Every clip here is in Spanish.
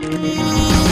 Música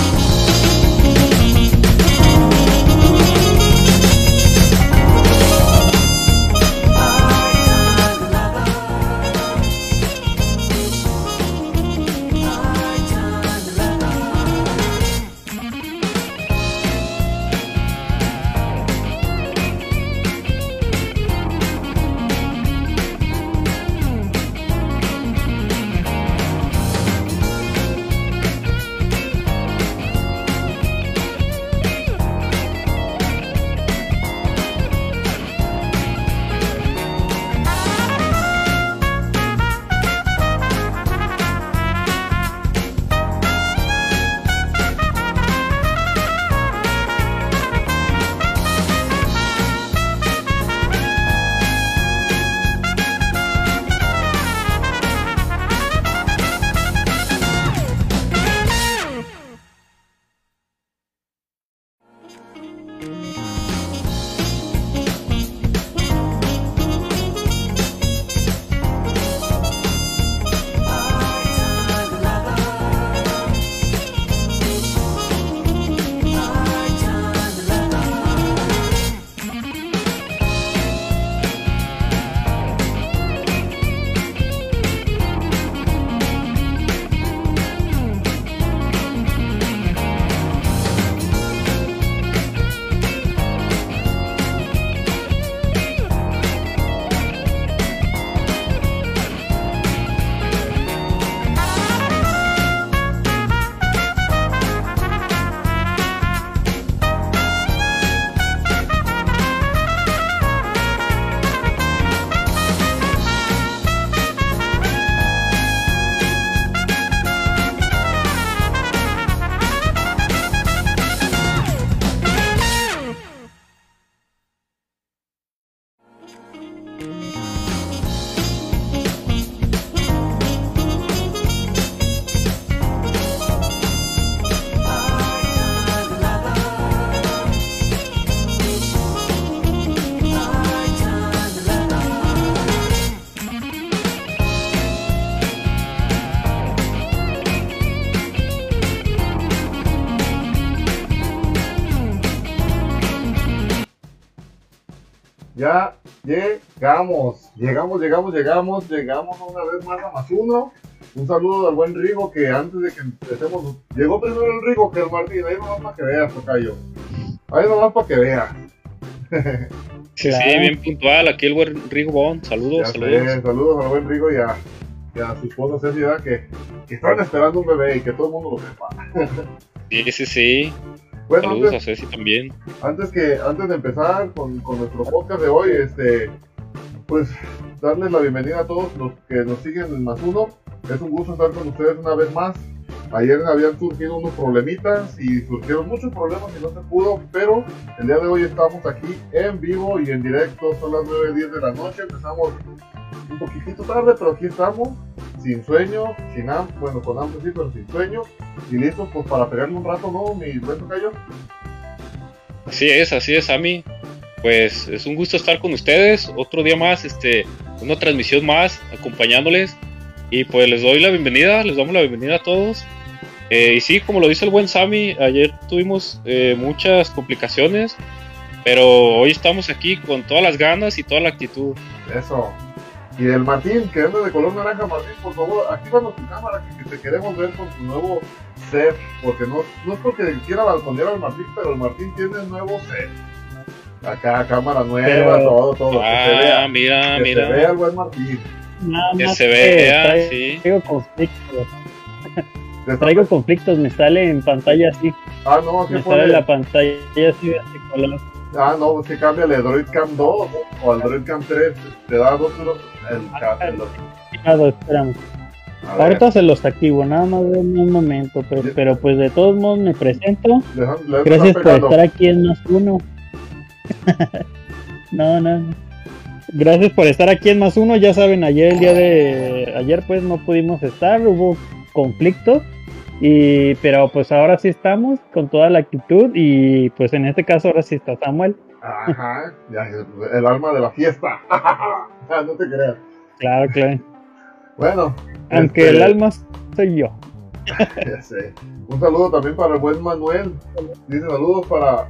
Ya llegamos, llegamos, llegamos, llegamos, llegamos una vez más a más uno. Un saludo al buen Rigo que antes de que empecemos, llegó primero el Rigo que el Martín, ahí nomás para que veas, tocayo. Ahí nomás para que veas. Sí, bien puntual, aquí el buen Rigo Bond, saludos, saludos. saludos al buen Rigo y a, su esposa Ceci, que, que están esperando un bebé y que todo el mundo lo sepa. sí, sí, sí. Bueno, Saludos antes, a Ceci también. Antes, que, antes de empezar con, con, nuestro podcast de hoy, este, pues darles la bienvenida a todos los que nos siguen en Más Uno. Es un gusto estar con ustedes una vez más. Ayer habían surgido unos problemitas y surgieron muchos problemas y no se pudo, pero el día de hoy estamos aquí en vivo y en directo. Son las 9.10 de la noche. Empezamos un poquitito tarde, pero aquí estamos sin sueño, sin hambre, bueno, con hambre sí, pero sin sueño, y listo pues para pegarle un rato, ¿no? Mi buen tocayo. Así es, así es, Ami. Pues es un gusto estar con ustedes, otro día más, este, una transmisión más, acompañándoles. Y pues les doy la bienvenida, les damos la bienvenida a todos. Eh, y sí, como lo dice el buen Sammy, ayer tuvimos eh, muchas complicaciones, pero hoy estamos aquí con todas las ganas y toda la actitud. Eso, y del Martín, que anda de color naranja, Martín, por favor, actívanos tu cámara, que, te queremos ver con tu nuevo set. Porque no, no es porque quiera balconear al Martín, pero el Martín tiene un nuevo set. Acá, cámara nueva, todo, todo. Ah, que se vea, mira, que mira. se vea el buen Martín. que se vea, sí. Traigo conflictos. Traigo conflictos, me sale en pantalla así. Ah, no, ¿qué Me sale la pantalla así de este color. Ah, no, pues que cambia el Android Cam 2 o el Android Cam 3. Te da dos, el, esperamos. Ahorita se los activo, nada más de un momento, pero, pero pues de todos modos me presento. Gracias por estar aquí en más uno. no, no. Gracias por estar aquí en más uno. Ya saben, ayer el día de ayer pues no pudimos estar, hubo conflicto y pero pues ahora sí estamos con toda la actitud y pues en este caso ahora sí está Samuel. Ajá, ya, el alma de la fiesta. no te creas. Claro, claro. Bueno. Aunque el este, alma soy yo. ya sé. Un saludo también para el buen Manuel. Dice saludos para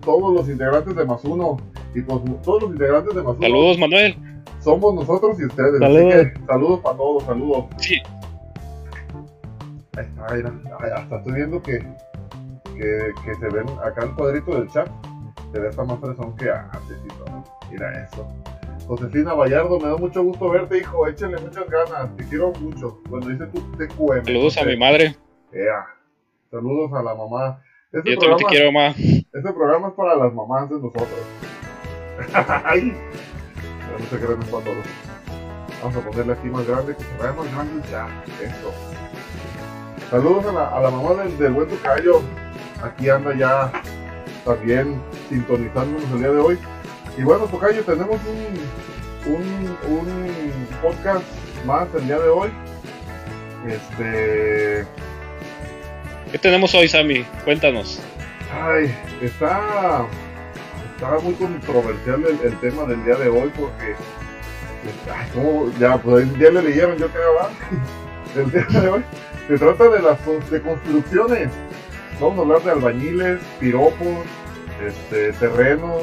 todos los integrantes de Más Uno. Y pues todos los integrantes de Más Uno. Saludos, Manuel. Somos nosotros y ustedes. Saludos. Así que saludos para todos, saludos. Sí. Ahí está, mira. Ay, hasta estoy viendo que, que, que se ven acá el cuadrito del chat. Se ve hasta más fresón que antes y todo. Mira eso. Josefina Vallardo, me da mucho gusto verte, hijo. Échale muchas ganas. Te quiero mucho. Bueno, dice tu TQM. Saludos a mi madre. Ea. Saludos a la mamá. Este Yo también te quiero, mamá. Este programa es para las mamás de nosotros. Ay. Pero no se crean es para todos. Vamos a ponerle aquí más grande, que se vea más grande chat. Eso. Saludos a la, a la mamá del, del buen Tocayo. Aquí anda ya también sintonizándonos el día de hoy. Y bueno, Tocayo, tenemos un, un, un podcast más el día de hoy. Este. ¿Qué tenemos hoy, Sammy? Cuéntanos. Ay, está. Está muy controversial el, el tema del día de hoy porque. Ay, ¿cómo? Ya, pues ya le leyeron, yo creo, ¿verdad? El día de hoy se trata de las de construcciones. Vamos a hablar de albañiles, piropos, este, terrenos.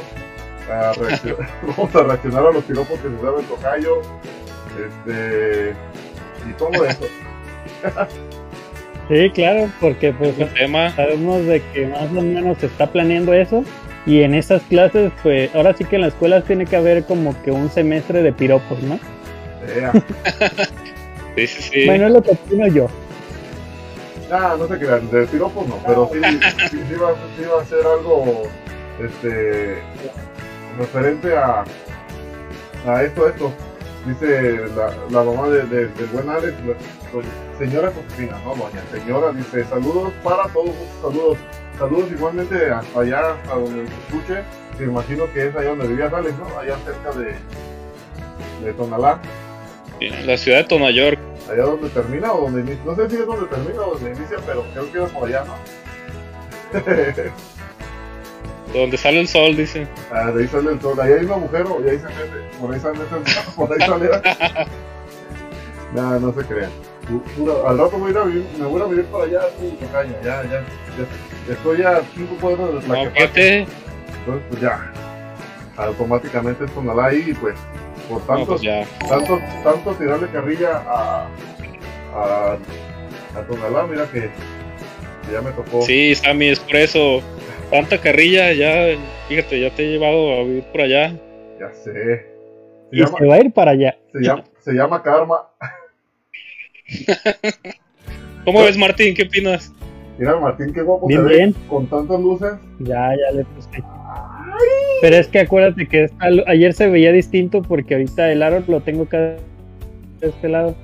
a Vamos a reaccionar a los piropos que se sabe el tocayo. Este. Y todo eso. Sí, claro, porque pues tema. sabemos de que más o menos se está planeando eso. Y en esas clases, pues ahora sí que en las escuelas tiene que haber como que un semestre de piropos, ¿no? Sí, sí, sí. Bueno, es lo que opino yo. Ah, no se crean, de piropos no, pero sí, sí, va, sí va a ser algo este, referente a, a esto, esto. Dice la, la mamá de, de- buen Alex, señora Josefina, no doña, señora, dice saludos para todos, saludos, saludos igualmente hasta allá, hasta donde se escuche, me imagino que es allá donde vivía Alex, ¿no? Allá cerca de, de Tonalá. La ciudad de Tonayork. Allá donde termina o donde inicia. No sé si es donde termina o donde inicia, pero creo que era por allá, ¿no? Donde sale el sol, dice. ah, de ahí sale el sol. Ahí hay un agujero y ahí se mete. Por ahí sale, por ahí sale. Nah, no se crean. Pura- al rato voy a ir a vivir, me voy a vivir para allá, tú, tocayo, ya, ya, ya. Estoy a cinco cuadros de No, Tlaquepaque, fíjate. entonces pues ya. Automáticamente es Tonalá ahí y pues por No, tanto, pues ya. tanto, tanto tirarle carrilla a, a, a Tonalá, mira que, que ya me tocó. Sí, Sammy, es por eso. Tanta carrilla, ya, fíjate, ya te he llevado a vivir por allá. Ya sé. Se Y llama, se va a ir para allá. se llama, se llama karma. ¿Cómo ves, Martín? ¿Qué opinas? Mira, Martín, qué guapo Bien, ve bien. con tantas luces. Ya, ya le puse. Pero es que acuérdate que ayer se veía distinto porque ahorita el aro lo tengo acá de este lado.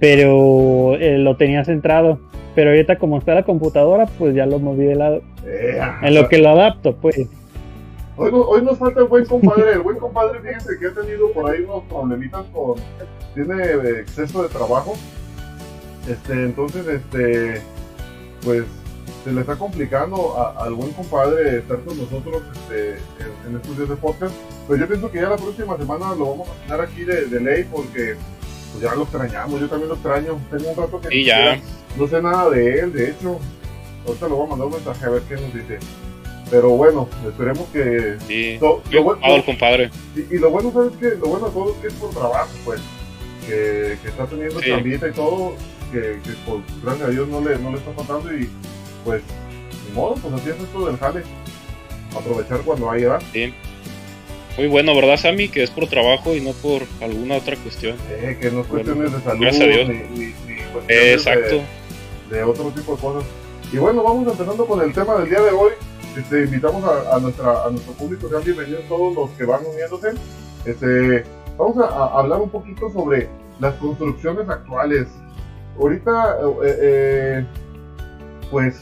Pero eh, lo tenía centrado. Pero ahorita como está la computadora, pues ya lo moví de lado. Eh, En lo que lo adapto, pues. hoy, no- hoy nos falta el buen compadre. El buen compadre, fíjense que ha tenido por ahí unos problemitas con. Tiene exceso de trabajo. Este, entonces, este. Pues se le está complicando a- al buen compadre estar con nosotros este, en, en estos días de podcast. Pues yo pienso que ya la próxima semana lo vamos a tener aquí de, de ley porque pues ya lo extrañamos. Yo también lo extraño. Tengo un rato que Y ya. No sé nada de él, de hecho. Ahorita lo voy a mandar un mensaje a ver qué nos dice. Pero bueno, esperemos que. Sí. Lo, Yo lo compadre. y, y lo bueno, ¿sabes qué? Lo bueno de todo es que es por trabajo, pues. Que, que está teniendo Sí. chambita y todo. Que, que por gracias a Dios no le, no le está faltando. Y pues, ni modo, pues así es esto del jale. Aprovechar cuando hay edad. Sí. Muy bueno, ¿verdad, Sammy? Que es por trabajo y no por alguna otra cuestión. Eh, que no es cuestiones de salud, gracias a Dios. ni, ni, ni cuestiones Eh, exacto. de, de otro tipo de cosas. Y bueno, vamos empezando con el tema del día de hoy. Este, invitamos a, a nuestra, a nuestro público, sean bienvenidos todos los que van uniéndose. Este, vamos a, a hablar un poquito sobre las construcciones actuales. Ahorita, eh, eh, pues,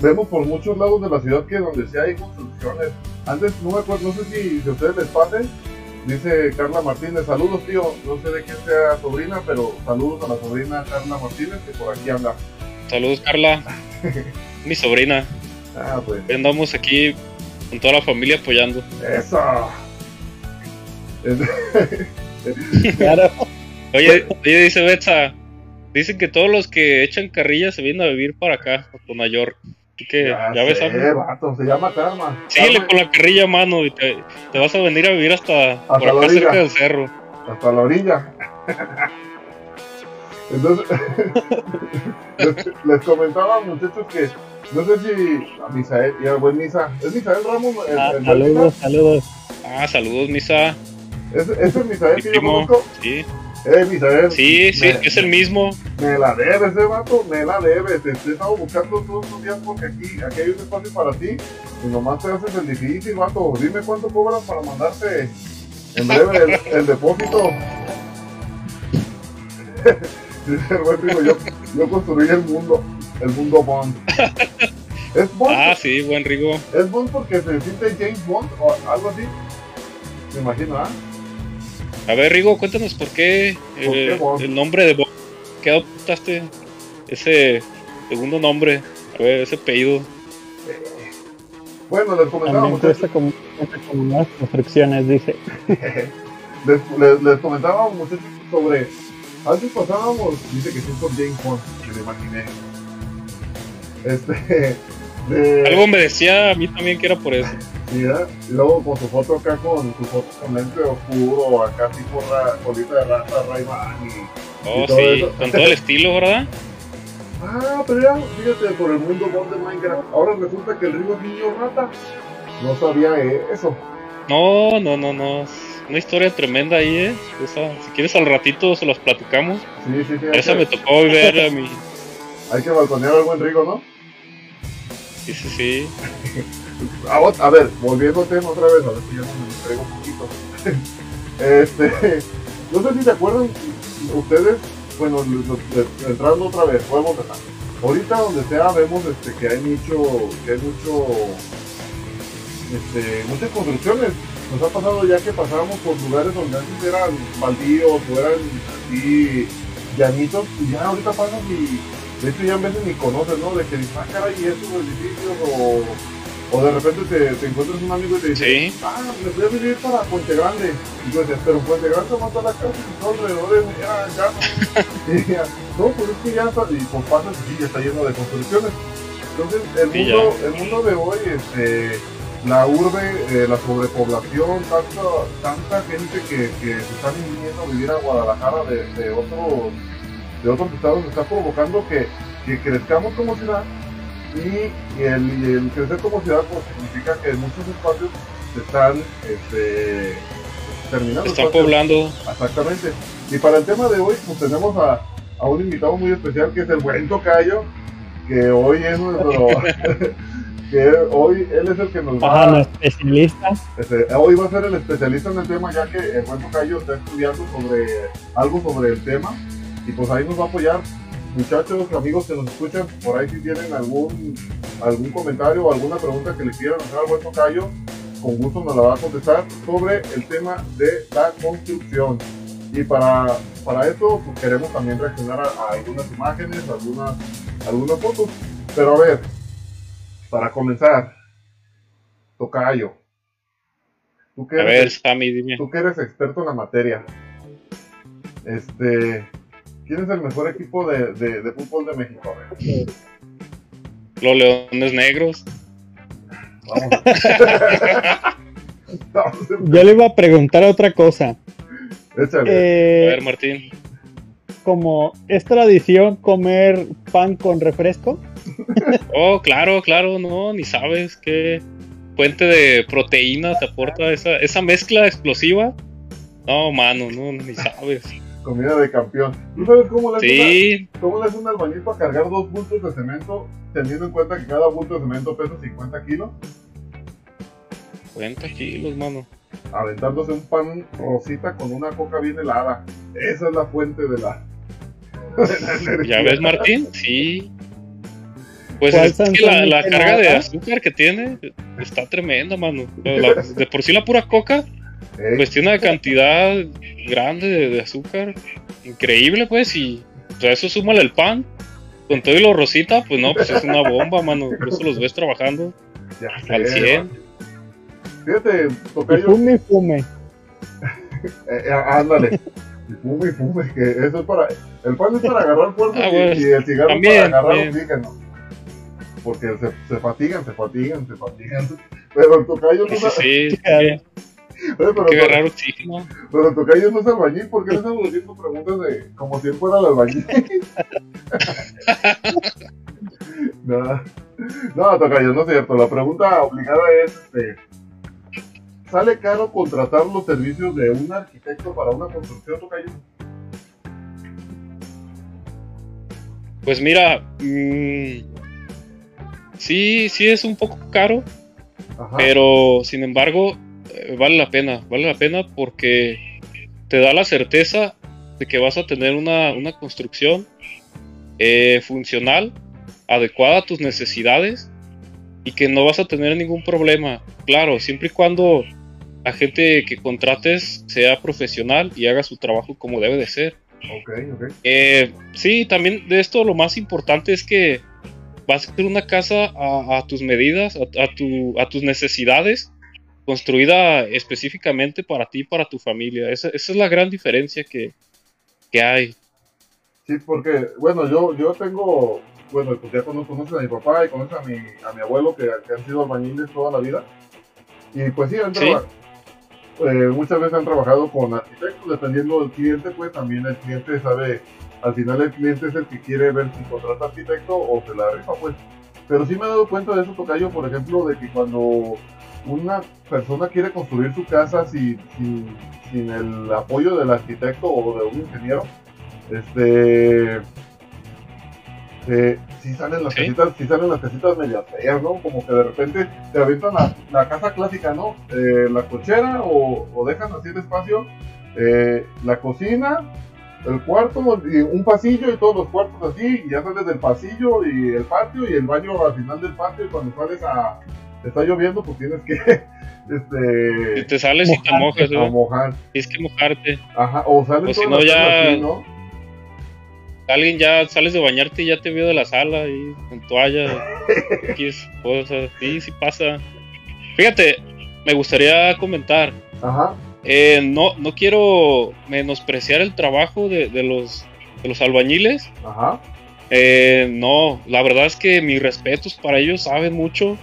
vemos por muchos lados de la ciudad que donde sí hay construcciones. Antes, no me acuerdo, no sé si, si a ustedes les pase, dice Carla Martínez, saludos tío, no sé de quién sea sobrina, pero saludos a la sobrina Carla Martínez que por aquí anda. Saludos, Carla. Mi sobrina. Ah, pues, Andamos aquí con toda la familia apoyando. eso. Claro. Oye, oye dice Betsa, Dicen que todos los que echan carrilla se vienen a vivir para acá, a Nueva York. Así que ya, ves, sé, vato, se llama karma. Síguele con la carrilla, mano, y te, vas a venir a vivir hasta, por acá cerca del cerro. Hasta la orilla. Entonces, les, comentaba, muchachos, que no sé si a Misael, y al buen Misa, ¿es Misael Ramos? ah, saludos, saludos. Ah, saludos, Misa. ¿Es, ¿Es el Misael que yo conozco? Sí. Eh, Misael. Sí, sí, es el mismo. Me la debes, ese vato, me la debes. Te, he estado buscando todos los días porque aquí, aquí hay un espacio para ti. Y nomás te haces el difícil, vato. Dime cuánto cobras para mandarte en breve el, el depósito. yo, yo construí el mundo, el mundo Bond. ¿Es Bond? Ah, sí, buen Rigo. ¿Es Bond porque se siente James Bond o algo así? Me imagino, ¿ah? A ver, Rigo, cuéntanos por qué, el, nombre de Bond. ¿Qué adoptaste? Ese segundo nombre, a ver, ese apellido. Bueno, les comentaba muchachos. Como, como unas construcciones, dice. les, les, les comentaba muchachos sobre antes pasábamos, dice que sí por James Bond, me lo imaginé. Este. De... Algo me decía a mí también que era por eso. Y luego con su foto acá con su foto con lente oscuro, acá tipo ra, colita de rata, Rayman y. Oh, sí, con todo el estilo, ¿verdad? Ah, pero ya, fíjate, por el mundo Bond de Minecraft. Ahora resulta que el río es niño rata. No sabía eso. No, no, no, no una historia tremenda ahí, ¿eh? si quieres al ratito se los platicamos. Sí, sí, sí. Esa me tocó ver a mí. Hay que balconear al buen Rigo, ¿no? Sí, sí, sí. a, ver, volviendo al tema otra vez, a ver si ya me traigo un poquito. este, no sé si se acuerdan ustedes, bueno, entrando otra vez, podemos empezar. Ahorita donde sea vemos este, que hay mucho, que hay mucho, este, muchas construcciones nos ha pasado ya que pasábamos por lugares donde antes eran baldíos o eran así llanitos y ya ahorita pasas y de hecho ya en veces ni conoces, ¿no? De que dices, ah, caray, ¿y estos edificios? O, o de repente te, te, encuentras un amigo y te dice, ah, me voy a vivir para Puente Grande. Y tú dices, pero Puente Grande mata la casa y todo alrededor ya, ya no. y ya, no, pues es que ya está, y pues pasas y ya está lleno de construcciones. Entonces, el, mundo, el mundo de hoy, este la urbe, eh, la sobrepoblación, tanta, tanta gente que, que se está viniendo a vivir a Guadalajara de, de, otros, de otros estados está provocando que, que crezcamos como ciudad y, el, el, crecer como ciudad pues, significa que muchos espacios se están este, terminando. Están poblando. Exactamente. Y para el tema de hoy pues tenemos a, a un invitado muy especial que es el buen Tocayo, que hoy es nuestro... que hoy él es el que nos va a... especialista. Este, hoy va a ser el especialista en el tema, ya que el buen Tocayo está estudiando sobre algo sobre el tema y pues ahí nos va a apoyar. Muchachos, amigos que nos escuchan, por ahí si tienen algún, algún comentario o alguna pregunta que le quieran hacer al buen Tocayo, con gusto nos la va a contestar sobre el tema de la construcción. Y para, para eso pues, queremos también reaccionar a, algunas imágenes, algunas, algunas fotos. Pero a ver, para comenzar, Tocayo. Tú que eres, a ver, dime. Tú que eres experto en la materia. Este, ¿quién es el mejor equipo de, de, fútbol de México? Los Leones Negros. Vamos. Yo le iba a preguntar otra cosa. Échale. Eh, a ver, Martín. Como es tradición comer pan con refresco. oh, claro, claro, no, ni sabes qué fuente de proteína te aporta esa, esa mezcla explosiva. No, mano, no, ni sabes. Comida de campeón. ¿Tú sabes cómo le sí. cómo le hace un albañil a cargar dos bultos de cemento, teniendo en cuenta que cada bulto de cemento pesa 50 kilos? 50 kilos, mano. Aventándose un pan rosita con una coca bien helada. Esa es la fuente de la. ¿Ya ves, Martín? Sí. Pues es que la, carga de azúcar que tiene está tremenda, mano. de por sí la pura coca, pues tiene una cantidad grande de, azúcar. Increíble, pues, y o sea, eso súmale el pan. Con todo y lo rosita, pues no, pues es una bomba, mano. Por eso los ves trabajando al 100. Fíjate, Tocayo. Fume, fume. Eh, eh, ándale. Y fume y fume, que eso es para. El pan es para agarrar fuerza ah, y, el cigarro es para agarrar oxígeno. Porque se, se, fatigan, se fatigan, se fatigan. Pero el tocayo no sí, sí, pero, que agarrar oxígeno. Pero el tocayo no es albañil, ¿por qué le estamos haciendo preguntas de como si él fuera el albañil? no, no, tocayo, no es cierto. La pregunta obligada es: este, ¿Sale caro contratar los servicios de un arquitecto para una construcción, Tocayo? Pues mira, mmm, sí, sí es un poco caro, pero sin embargo vale la pena, vale la pena porque te da la certeza de que vas a tener una, construcción eh, funcional, adecuada a tus necesidades y que no vas a tener ningún problema. Claro, siempre y cuando la gente que contrates sea profesional y haga su trabajo como debe de ser. Eh, sí, también de esto lo más importante es que vas a hacer una casa a, tus medidas, a, tu, a tus necesidades, construida específicamente para ti y para tu familia. Esa, esa es la gran diferencia que, que, hay. Sí, porque, bueno, yo, yo tengo, bueno, pues ya conozco a mi papá y conozco a mi, a mi abuelo que, han sido albañiles toda la vida. Y pues sí, han, eh, muchas veces han trabajado con arquitectos, dependiendo del cliente, pues también el cliente sabe, al final el cliente es el que quiere ver si contrata arquitecto o se la rifa, pues. Pero sí me he dado cuenta de eso, Tocayo, por ejemplo, de que cuando una persona quiere construir su casa sin, sin el apoyo del arquitecto o de un ingeniero, este eh, si salen las casitas, si salen las casitas medias feas, ¿no? Como que de repente te avientan la, casa clásica, ¿no? Eh, la cochera o, dejan así el espacio, eh, la cocina, el cuarto, y un pasillo y todos los cuartos así, y ya sales del pasillo y el patio y el baño al final del patio y cuando sales a... Está lloviendo, pues tienes que este te sales y te mojas, ¿no? Mojar. Tienes que mojarte. Ajá, o sales o si no ya ¿no? alguien ya sales de bañarte y ya te vio de la sala y con toalla, X cosas, sí, sí pasa. Fíjate, me gustaría comentar. Ajá. Eh, no, no quiero menospreciar el trabajo de, los, de los albañiles. Ajá. Eh, no, la verdad es que mis respetos para ellos saben mucho.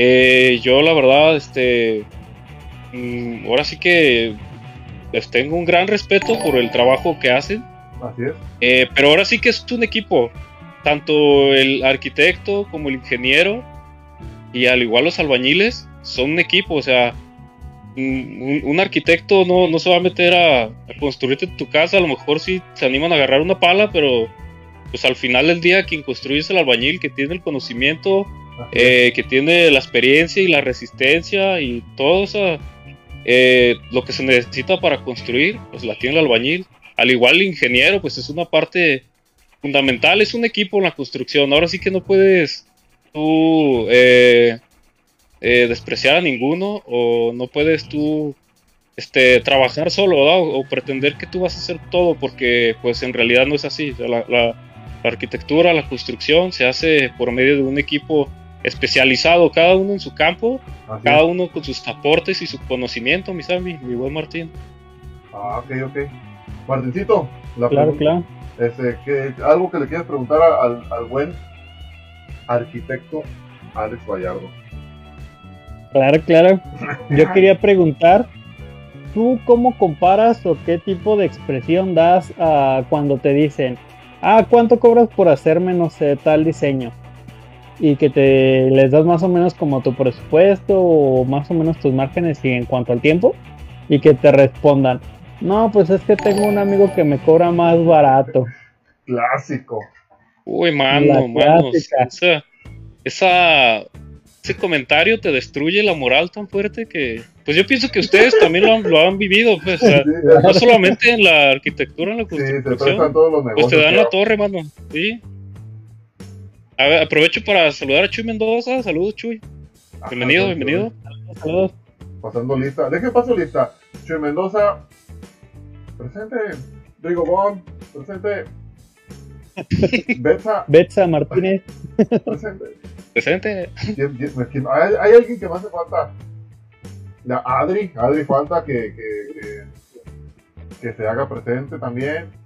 Eh, yo la verdad, este, mm, ahora sí que les tengo un gran respeto por el trabajo que hacen. Así es. Eh, pero ahora sí que es un equipo, tanto el arquitecto como el ingeniero y al igual los albañiles son un equipo, o sea, un, arquitecto no, no, se va a meter a, construirte tu casa, a lo mejor sí se animan a agarrar una pala, pero pues al final del día quien construye es el albañil que tiene el conocimiento, eh, que tiene la experiencia y la resistencia y todo eso, eh, lo que se necesita para construir, pues la tiene el albañil al igual el ingeniero, pues es una parte fundamental, es un equipo en la construcción. Ahora sí que no puedes tú eh, despreciar a ninguno o no puedes tú este, trabajar solo o, pretender que tú vas a hacer todo porque pues en realidad no es así. la, arquitectura, la construcción se hace por medio de un equipo especializado, cada uno en su campo, cada uno con sus aportes y su conocimiento, mi Sammy, mi buen Martín. Ah, ok, ok. Martincito, la claro, claro. Este, que, algo que le quieras preguntar al, al buen arquitecto Alex Vallardo. Claro, claro. Yo quería preguntar, ¿tú cómo comparas o qué tipo de expresión das a cuando te dicen, ah, ¿cuánto cobras por hacerme, no sé, tal diseño? Y que te les das más o menos como tu presupuesto o más o menos tus márgenes y en cuanto al tiempo y que te respondan, no, pues es que tengo un amigo que me cobra más barato. Clásico. Uy, mano, mano. Esa, esa, ese comentario te destruye la moral tan fuerte que. Pues yo pienso que ustedes también lo han, lo han vivido, pues. no solamente en la arquitectura, en la construcción. pues te dan la torre, mano. Sí. A ver, aprovecho para saludar a Chuy Mendoza. Saludos, Chuy. Bienvenido, bienvenido. Saludos. Pasando lista. Deje paso lista. Chuy Mendoza, Presente. Rigo Bon. Presente. Betsa. Betsa Martínez. Presente. Presente. ¿Hay, hay, alguien que me hace falta. La Adri. Adri falta que, que, que se haga presente también.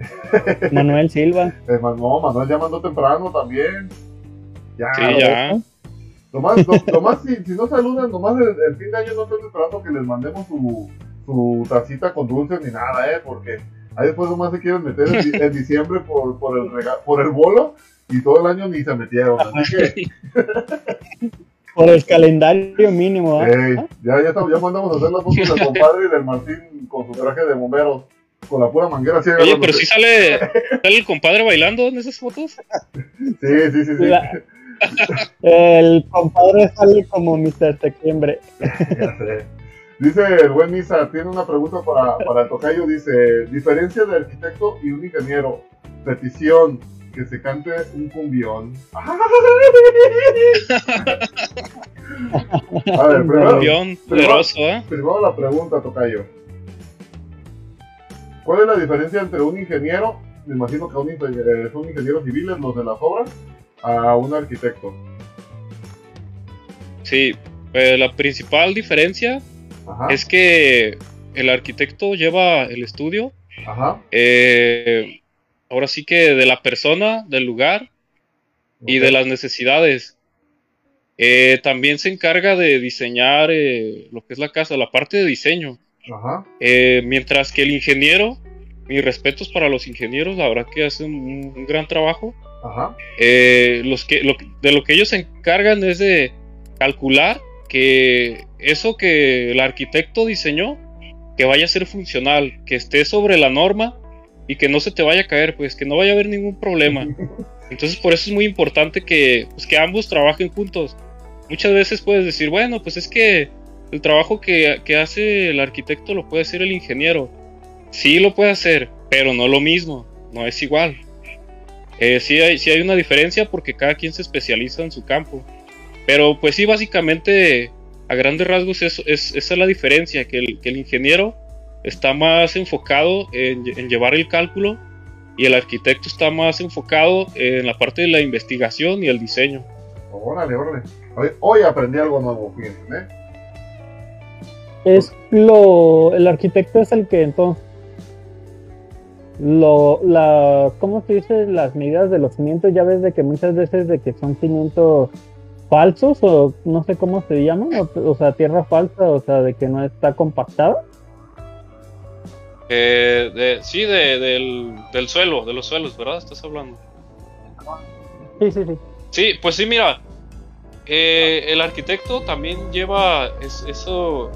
Manuel Silva. no, Manuel ya mandó temprano también. Ya. Sí, ya. Nomás, nomás si, si, no saludan, nomás el, fin de año no estoy esperando que les mandemos su, su tacita con dulces ni nada, ¿eh? Porque ahí después nomás se quieren meter en, diciembre por, por, el por el bolo y todo el año ni se metieron. Así que... Por el calendario mínimo. ¿eh? ya, ya, ya mandamos a hacer las fotos del compadre y del Martín con su traje de bomberos. Con la pura manguera ciega. Oye, pero si sale, sale el compadre bailando en esas fotos. Sí, sí, sí. sí. el compadre sale como Mr. Septiembre. ya sé. Dice el buen Misa, tiene una pregunta para, para el tocayo. Dice: Diferencia de arquitecto y un ingeniero. Petición que se cante un cumbión. A ver, primero, cumbión poderoso, ¿eh? Primero la pregunta, Tocayo. ¿Cuál es la diferencia entre un ingeniero, me imagino que un, eh, son ingenieros civiles los de las obras, a un arquitecto? Sí, eh, la principal diferencia es que el arquitecto lleva el estudio Ajá. Eh, ahora sí que de la persona, del lugar y de las necesidades. Eh, también se encarga de diseñar eh, lo que es la casa, la parte de diseño. Eh, mientras que el ingeniero, mis respetos para los ingenieros, la verdad que hacen un, gran trabajo. los que, de lo que ellos se encargan es de calcular que eso que el arquitecto diseñó, que vaya a ser funcional, que esté sobre la norma y que no se te vaya a caer, pues que no vaya a haber ningún problema. Entonces por eso es muy importante que, pues, que ambos trabajen juntos. Muchas veces puedes decir, bueno, pues es que el trabajo que, hace el arquitecto lo puede hacer el ingeniero. Sí lo puede hacer, pero no lo mismo, no es igual. Eh, sí, hay, sí hay una diferencia porque cada quien se especializa en su campo. Pero pues sí, básicamente, a grandes rasgos, eso, es, esa es la diferencia, que el, que el ingeniero está más enfocado en, llevar el cálculo y el arquitecto está más enfocado en la parte de la investigación y el diseño. Órale, órale. Hoy, aprendí algo nuevo, fíjense, ¿eh? Es lo. El arquitecto es el que entonces. Lo, la, ¿Cómo se dice? Las medidas de los cimientos, ya ves de que muchas veces de que son cimientos falsos o no sé cómo se llaman, o sea, tierra falsa, o sea, de que no está compactada. Eh, de, sí, de, del, suelo, de los suelos, ¿verdad? Estás hablando. Sí, sí, sí. Sí, pues sí, mira, eh, el arquitecto también lleva eso,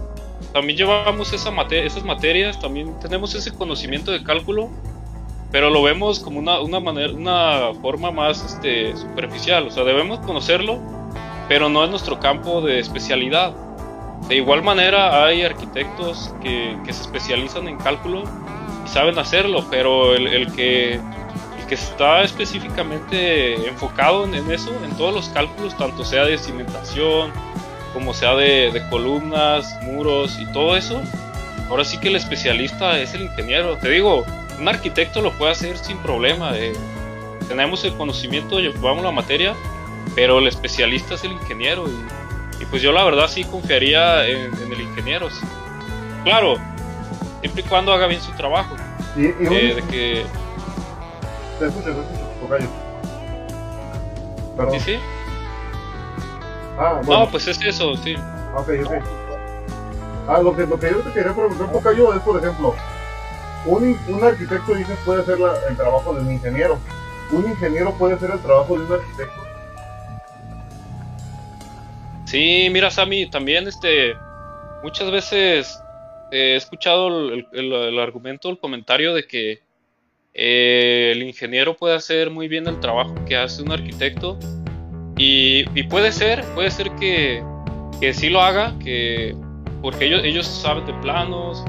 también llevamos esa esas materias, también tenemos ese conocimiento de cálculo, pero lo vemos como una, una manera, una forma más este, superficial, o sea, debemos conocerlo, pero no es nuestro campo de especialidad. De igual manera hay arquitectos que, se especializan en cálculo y saben hacerlo, pero el, que, el que está específicamente enfocado en, eso, en todos los cálculos, tanto sea de cimentación, como sea de, columnas, muros y todo eso, ahora sí que el especialista es el ingeniero. Te digo, un arquitecto lo puede hacer sin problema. Eh, tenemos el conocimiento, llevamos la materia, pero el especialista es el ingeniero y y pues yo la verdad sí confiaría en, el ingeniero. Claro, siempre y cuando haga bien su trabajo. Y, eh, de que... Te escucho, te escucho, Perdón. ¿Sí, sí? Ah, bueno. No, pues es eso, sí. Ok, ok. Ah, lo que, lo que yo te quería preguntar, Tocayo, es, por ejemplo, un, un arquitecto dices puede hacer el trabajo de un ingeniero. ¿Un ingeniero puede hacer el trabajo de un arquitecto? Sí, mira, Sammy, también este, muchas veces he escuchado el, argumento, el comentario de que eh, el ingeniero puede hacer muy bien el trabajo que hace un arquitecto y, puede ser, puede ser que, que, sí lo haga, que porque ellos, ellos saben de planos,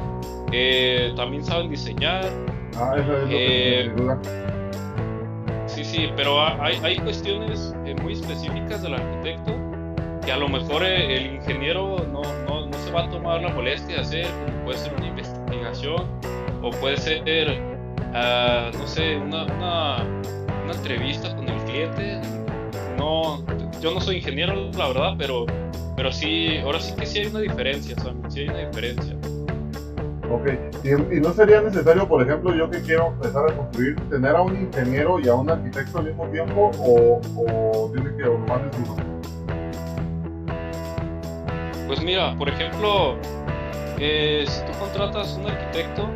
también saben diseñar. Ah, eso es eh, Sí, sí, pero hay, hay cuestiones eh, muy específicas del arquitecto que a lo mejor eh, el ingeniero no, no, no, se va a tomar la molestia de hacer, puede ser una investigación o puede ser, uh, no sé, una, una, una, entrevista con el cliente. No, yo no soy ingeniero, la verdad, pero, pero sí, ahora sí que sí hay una diferencia, sí hay una diferencia. Ok, ¿Y, no sería necesario, por ejemplo, yo que quiero empezar a construir, tener a un ingeniero y a un arquitecto al mismo tiempo o, o tiene que más de uno? Pues mira, por ejemplo, eh, si tú contratas un arquitecto,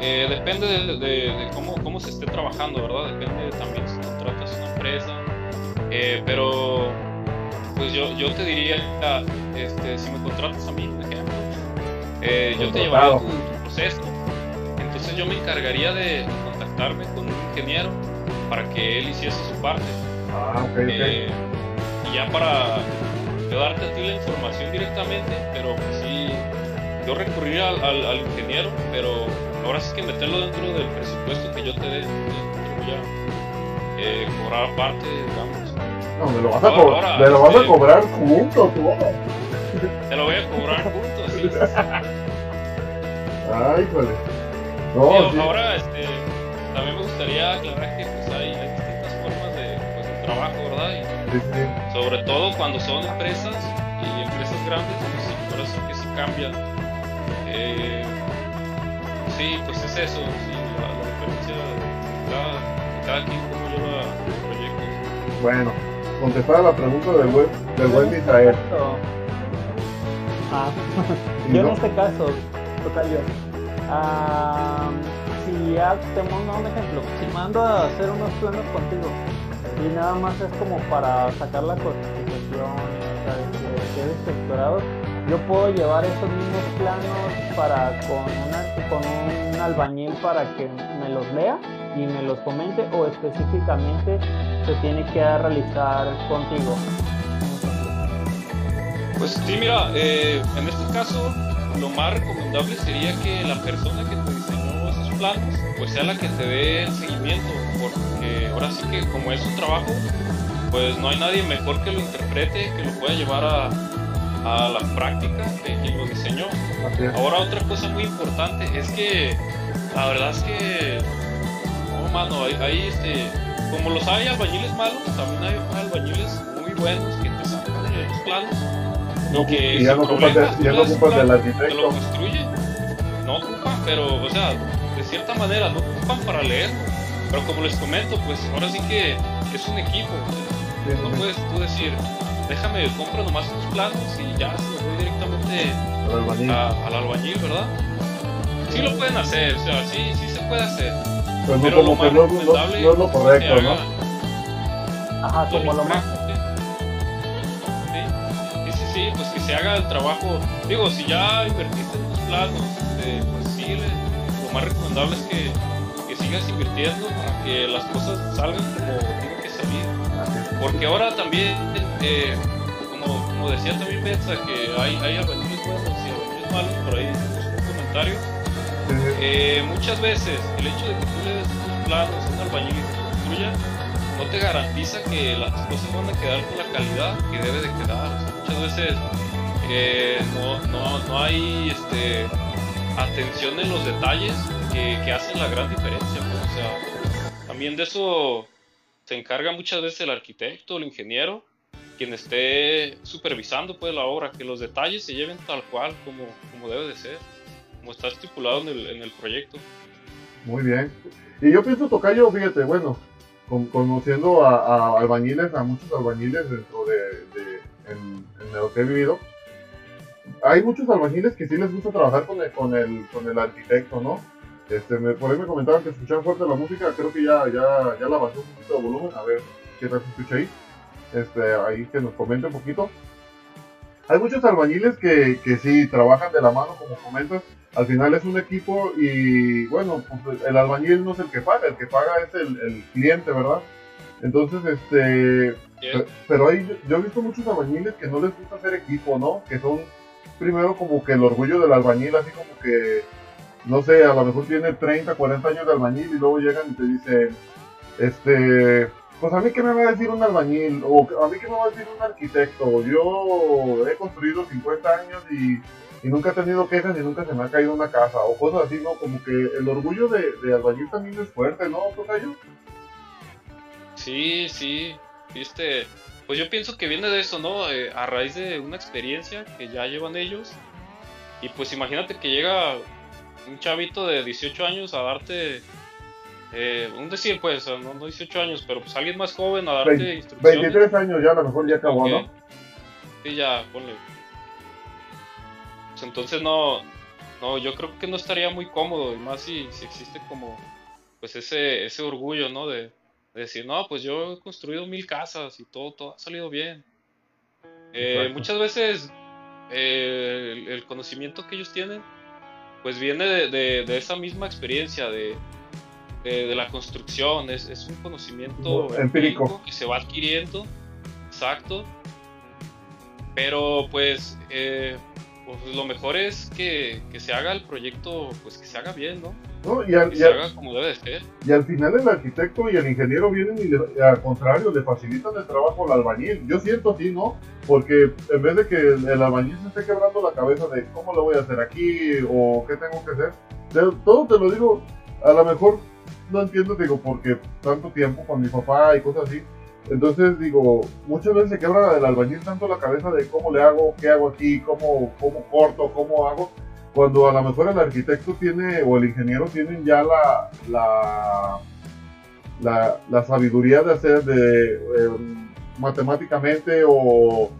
eh, depende de, cómo, cómo, se esté trabajando, ¿verdad? Depende también si contratas una empresa. Eh, pero, pues yo, yo te diría, este, si me contratas a mí, por ejemplo, eh, yo te llevaría tu, proceso. Entonces yo me encargaría de contactarme con un ingeniero para que él hiciese su parte. Ah, okay, y ya para yo darte a ti la información directamente, pero pues sí, yo recurriría al, al ingeniero, pero ahora sí que meterlo dentro del presupuesto que yo te dé, te voy a eh, cobrar aparte, digamos. No, me lo vas a, cobrar, me lo vas a cobrar junto, tú. Te lo voy a cobrar junto, sí. Ay, joder. No, Ahora, este, también me gustaría aclarar que pues, hay, hay distintas formas de, pues, de trabajo, ¿verdad? Y, sí, sí. Sobre todo cuando son empresas y empresas grandes, pues por eso que sí cambian. Eh, sí, pues es eso, sí, la, diferencia de cada, cada quien cómo lleva los proyectos. Bueno, contestar a la pregunta del buen, del buen Israel. Ah, yo en este caso, total yo. Ah, si ya tenemos un ejemplo, si mando a hacer unos planos contigo y nada más es como para sacar la sea, que quede estructurado, yo puedo llevar esos mismos planos para con, una, con un albañil para que me los lea y me los comente o específicamente se tiene que realizar contigo. Pues sí, mira, eh, en este caso lo más recomendable sería que la persona que te diseñó esos planos pues sea la que te dé el seguimiento, porque ahora sí que como es un trabajo, pues no hay nadie mejor que lo interprete, que lo pueda llevar a, a la práctica de quien lo diseñó. Ahora otra cosa muy importante es que la verdad es que no mano, hay, este como los hay albañiles malos, también hay albañiles muy buenos que te sacan los planos no, y que ya no ocupan de, ya no ocupan del arquitecto. lo construye. No ocupan, pero o sea, de cierta manera no ocupan para leer. Pero como les comento, pues ahora sí que es un equipo. no puedes tú decir, déjame, compro nomás tus planos y ya se los doy directamente al albañil. al albañil, ¿verdad? Sí lo pueden hacer, o sea, sí, sí se puede hacer. Pero, pero lo más no, recomendable no, es lo correcto, ¿no? Ajá, como lo más. Sí, sí, sí, pues que se haga el trabajo. Digo, si ya invertiste en tus planos, eh, pues sí, lo más recomendable es que, que sigas invirtiendo para que las cosas salgan como tienen que salir. Porque ahora también, eh, como, como, decía también Betsa, que hay, hay albañiles buenos y albañiles malos, por ahí en un comentario. Eh, muchas veces el hecho de que tú le des tus planos a un albañil te construya no te garantiza que las cosas van a quedar con la calidad que debe de quedar. muchas veces eh, no, no, no, hay este, atención en los detalles que, que hacen la gran diferencia. También de eso se encarga muchas veces el arquitecto, el ingeniero, quien esté supervisando pues la obra, que los detalles se lleven tal cual como, como debe de ser, como está estipulado en el, en el proyecto. Muy bien. Y yo pienso, Tocayo, fíjate, bueno, conociendo a, albañiles, a muchos albañiles dentro de, en, lo que he vivido, hay muchos albañiles que sí les gusta trabajar con el, con el, con el arquitecto, ¿no? Este, por ahí me comentaban que escuchaban fuerte la música, creo que ya, ya, ya la bajé un poquito de volumen, a ver qué tal se escucha ahí. Este, ahí que nos comente un poquito. Hay muchos albañiles que, que sí trabajan de la mano, como comentas. Al final es un equipo y bueno, pues el albañil no es el que paga, el que paga es el, el cliente, ¿verdad? Entonces, este, pero hay, yo he visto muchos albañiles que no les gusta hacer equipo, ¿no? Que son primero como que el orgullo del albañil, así como que no sé, a lo mejor tiene 30, 40 años de albañil y luego llegan y te dicen, este, pues a mí qué me va a decir un albañil, o a mí qué me va a decir un arquitecto, yo he construido 50 años y, nunca he tenido quejas y nunca se me ha caído una casa, o cosas así, ¿no? Como que el orgullo de, albañil también es fuerte, ¿no, Tocayo? Sí, sí, viste, pues yo pienso que viene de eso, ¿no? Eh, a raíz de una experiencia que ya llevan ellos y pues imagínate que llega un chavito de 18 años a darte eh, un decir, pues, no, no, 18 años, pero pues alguien más joven a darte instrucciones. 23 años ya, a lo mejor ya acabó, ¿no? Sí, ya, ponle. Pues entonces no, no, yo creo que no estaría muy cómodo, y más si, si existe como, pues ese, ese orgullo, ¿no? De, decir, no, pues yo he construido mil casas y todo, todo ha salido bien. Eh, muchas veces eh, el, conocimiento que ellos tienen, pues viene de, de esa misma experiencia, de, de, la construcción, es, es, un conocimiento empírico. que se va adquiriendo, exacto. Pero pues, eh, pues lo mejor es que, que, se haga el proyecto, pues que se haga bien, ¿no? y al, que se haga como debe ser. Y al final el arquitecto y el ingeniero vienen y al contrario, le facilitan el trabajo al albañil. Yo siento así, ¿no? Porque en vez de que el, el albañil se esté quebrando la cabeza de cómo lo voy a hacer aquí o qué tengo que hacer, todo te lo digo, a lo mejor no entiendo, digo, porque tanto tiempo con mi papá y cosas así. Entonces, digo, muchas veces se quebra el albañil tanto la cabeza de cómo le hago, qué hago aquí, cómo, cómo corto, cómo hago, cuando a lo mejor el arquitecto tiene o el ingeniero tienen ya la, la, la, sabiduría de hacer de em, matemáticamente o,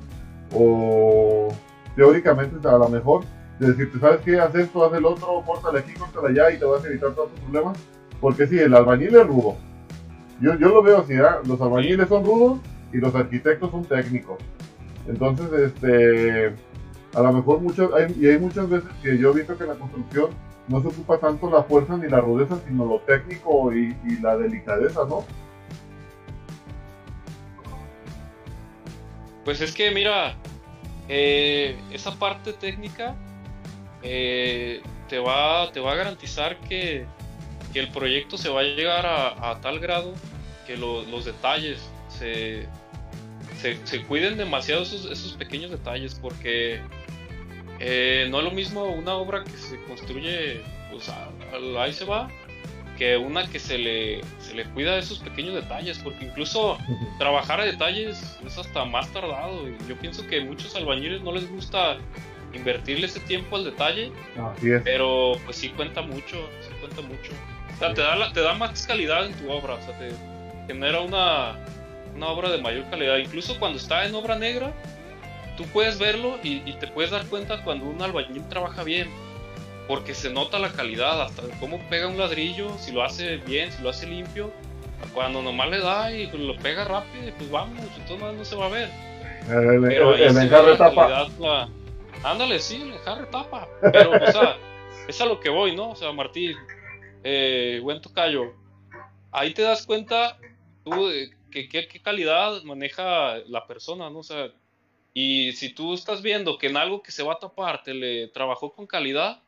o teóricamente a lo mejor, de decirte, ¿sabes qué? Haz esto, haz el otro, córtale aquí, córtale allá y te vas a evitar todos tus problemas porque sí, el albañil es rudo. Yo, yo lo veo así, ¿eh? los albañiles son rudos y los arquitectos son técnicos. Entonces, este, a lo mejor muchas, hay, y hay muchas veces que yo he visto que en la construcción no se ocupa tanto la fuerza ni la rudeza, sino lo técnico y, la delicadeza, ¿no? Pues es que, mira, eh, esa parte técnica eh, te, va, te va a garantizar que, el proyecto se va a llegar a, tal grado que los detalles se, se, cuiden demasiado esos, pequeños detalles porque eh, no es lo mismo una obra que se construye, pues ahí se va, que una que se le, se le cuida esos pequeños detalles, porque incluso trabajar a detalles es hasta más tardado. Y yo pienso que muchos albañiles no les gusta invertirle ese tiempo al detalle, pero pues sí cuenta mucho, sí cuenta mucho. O sea, te da, te da más calidad en tu obra, o sea, te genera una, una obra de mayor calidad. Incluso cuando está en obra negra, tú puedes verlo y, te puedes dar cuenta cuando un albañil trabaja bien, porque se nota la calidad, hasta cómo pega un ladrillo, si lo hace bien, si lo hace limpio. Cuando nomás le da y lo pega rápido, pues vamos, entonces no se va a ver. Pero el, enjarre tapa. Ándale, sí, el enjarre tapa. Pero, o sea, es a lo que voy, ¿no? O sea, Martín, eh, buen tocayo, ahí te das cuenta tú que qué calidad maneja la persona, ¿no? O sea, y si tú estás viendo que en algo que se va a tapar te le trabajó con calidad,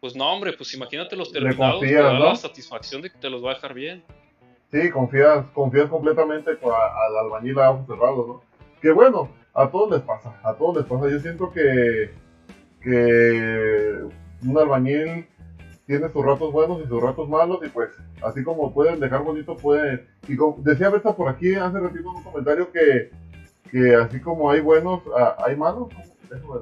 pues no, hombre, pues imagínate los terminados, te da la satisfacción de que te los va a dejar bien. Sí, confías, confías completamente al albañil a ojos cerrados, ¿no? Que bueno, a todos les pasa, a todos les pasa. Yo siento que, que un albañil tiene sus ratos buenos y sus ratos malos y pues así como pueden dejar bonito pueden y decía Berta por aquí hace ratito un comentario que, que así como hay buenos ah, hay malos déjame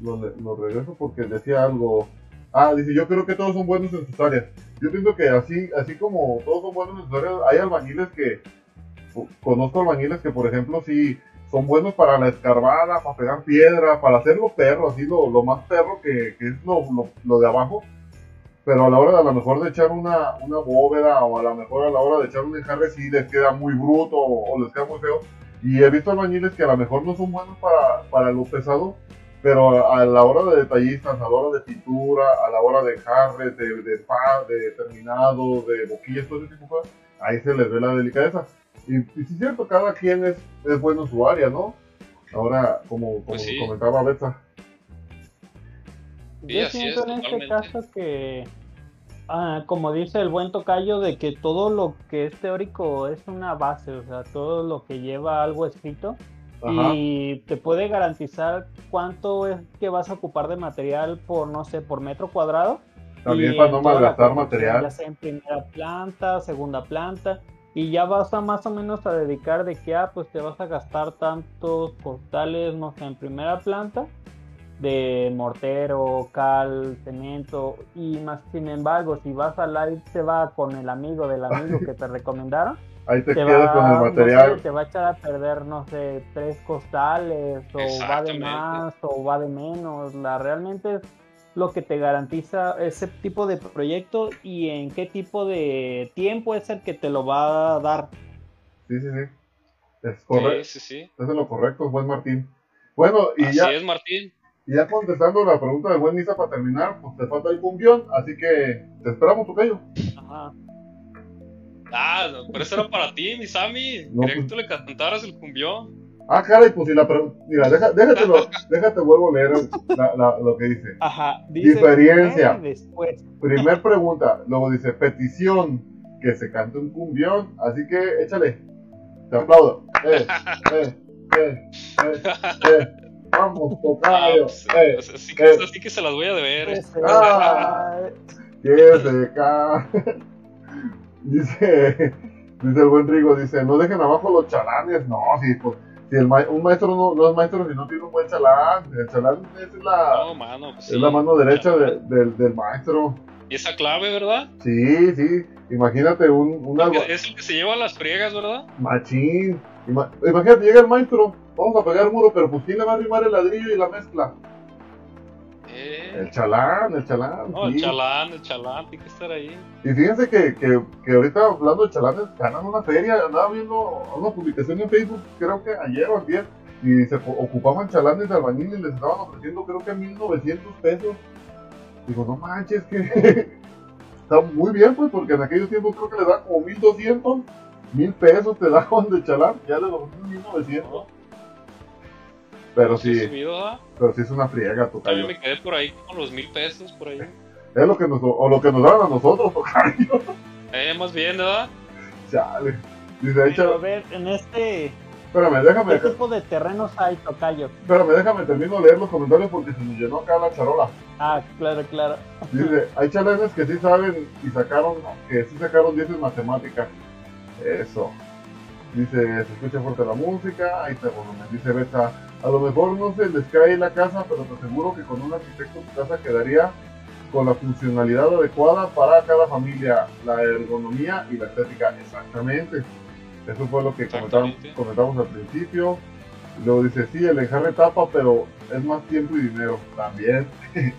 lo, lo, regreso porque decía algo. Ah dice yo creo que todos son buenos en sus áreas. Yo pienso que así así como todos son buenos en sus áreas hay albañiles que conozco albañiles que por ejemplo sí son buenos para la escarbada, para pegar piedra, para hacerlo perro, así lo, lo más perro que, que es lo, lo, lo de abajo pero a la hora de a lo mejor de echar una, una bóveda o a lo mejor a la hora de echar un enjarre sí les queda muy bruto o, les queda muy feo. Y he visto albañiles que a lo mejor no son buenos para, para lo pesado, pero a, la hora de detallistas, a la hora de pintura, a la hora de enjarre, de, de de terminado, de boquillas, todo ese tipo de cosas, ahí se les ve la delicadeza. Y, y sí es cierto, cada quien es, es bueno en su área, ¿no? Ahora, como, como pues comentaba Betsa, yo siento en este caso que, ah, como dice el buen tocayo, de que todo lo que es teórico es una base, o sea, todo lo que lleva algo escrito y te puede garantizar cuánto es que vas a ocupar de material por, no sé, por metro cuadrado. También para no malgastar material. Ya sea en primera planta, segunda planta, y ya vas a más o menos a dedicar de que, ah, pues te vas a gastar tantos portales, no sé, en primera planta de mortero, cal, cemento y más sin embargo si vas al live se va con el amigo del amigo que te recomendaron. Ahí te, quedas con el material. te va a echar a perder no sé tres costales o va de más o va de menos. La realmente es lo que te garantiza ese tipo de proyecto y en qué tipo de tiempo es el que te lo va a dar. Sí sí sí. Es correcto sí, sí, sí. eso es lo correcto buen Martín. Bueno y Así ya es Martín y ya contestando la pregunta de buen Misa para terminar, pues te falta el cumbión, así que te esperamos, Tocayo. Ajá. Ah, pero eso era para ti, mi Sammy. No, Quería que pues tú le cantaras el cumbión. Ah, caray, pues si la pregunta. Mira, déjate, déjate, vuelvo a leer lo que dice. Ajá, dice. Diferencia. Después. Primer pregunta, luego dice petición, que se cante un cumbión, así que échale. Te aplaudo. Eh, eh, eh, eh, eh. Vamos, tocayo. Eh, así, que, así, que, se las voy a deber. Ah, que se ca... dice, dice el buen Rigo, dice, no dejen abajo los chalanes. No, si, pues, si el un maestro no, no, es maestro si no tiene un buen chalán. El chalán es la, no, mano, es la mano derecha de, del, del maestro. Y esa clave, ¿verdad? Sí, sí. Imagínate un, un Es el que se lleva las friegas, ¿verdad? Machín. Imagínate, llega el maestro Vamos a pegar el muro, pero pues ¿quién le va a arrimar el ladrillo y la mezcla? Eh. El chalán, el chalán. No, el chalán, el chalán, tiene que estar ahí. Y fíjense que, que, que ahorita hablando de chalanes, ganan una feria. Andaba viendo una publicación en Facebook, creo que ayer o ayer, y se ocupaban chalanes de albañil y les estaban ofreciendo, creo que 1900 pesos. Digo, no manches, que está muy bien, pues, porque en aquellos tiempos creo que le dan como 1200, mil pesos te daban de chalán, ya le dan 1900. Pero sí. pero sí es una friega, tocayo. También me quedé por ahí con los mil pesos, por ahí. Es lo que nos, o lo que nos dan a nosotros, tocayo. Eh, más bien, ¿verdad? Chale. Dice, ahí, a ver, en este... Espérame, déjame... ¿Qué tipo de terrenos hay, tocayo? Espérame, déjame, termino de leer los comentarios porque se nos llenó acá la charola. Ah, claro, claro. Dice, hay chalenes que sí saben y sacaron, que sí sacaron 10 en matemáticas. Eso. Dice, se escucha fuerte la música, ahí está volumen. Dice Beta, a lo mejor no se les cae la casa, pero te aseguro que con un arquitecto tu casa quedaría con la funcionalidad adecuada para cada familia, la ergonomía y la estética. Exactamente. Eso fue lo que comentamos, comentamos al principio. Luego dice, sí, el enjarre tapa, pero es más tiempo y dinero. También.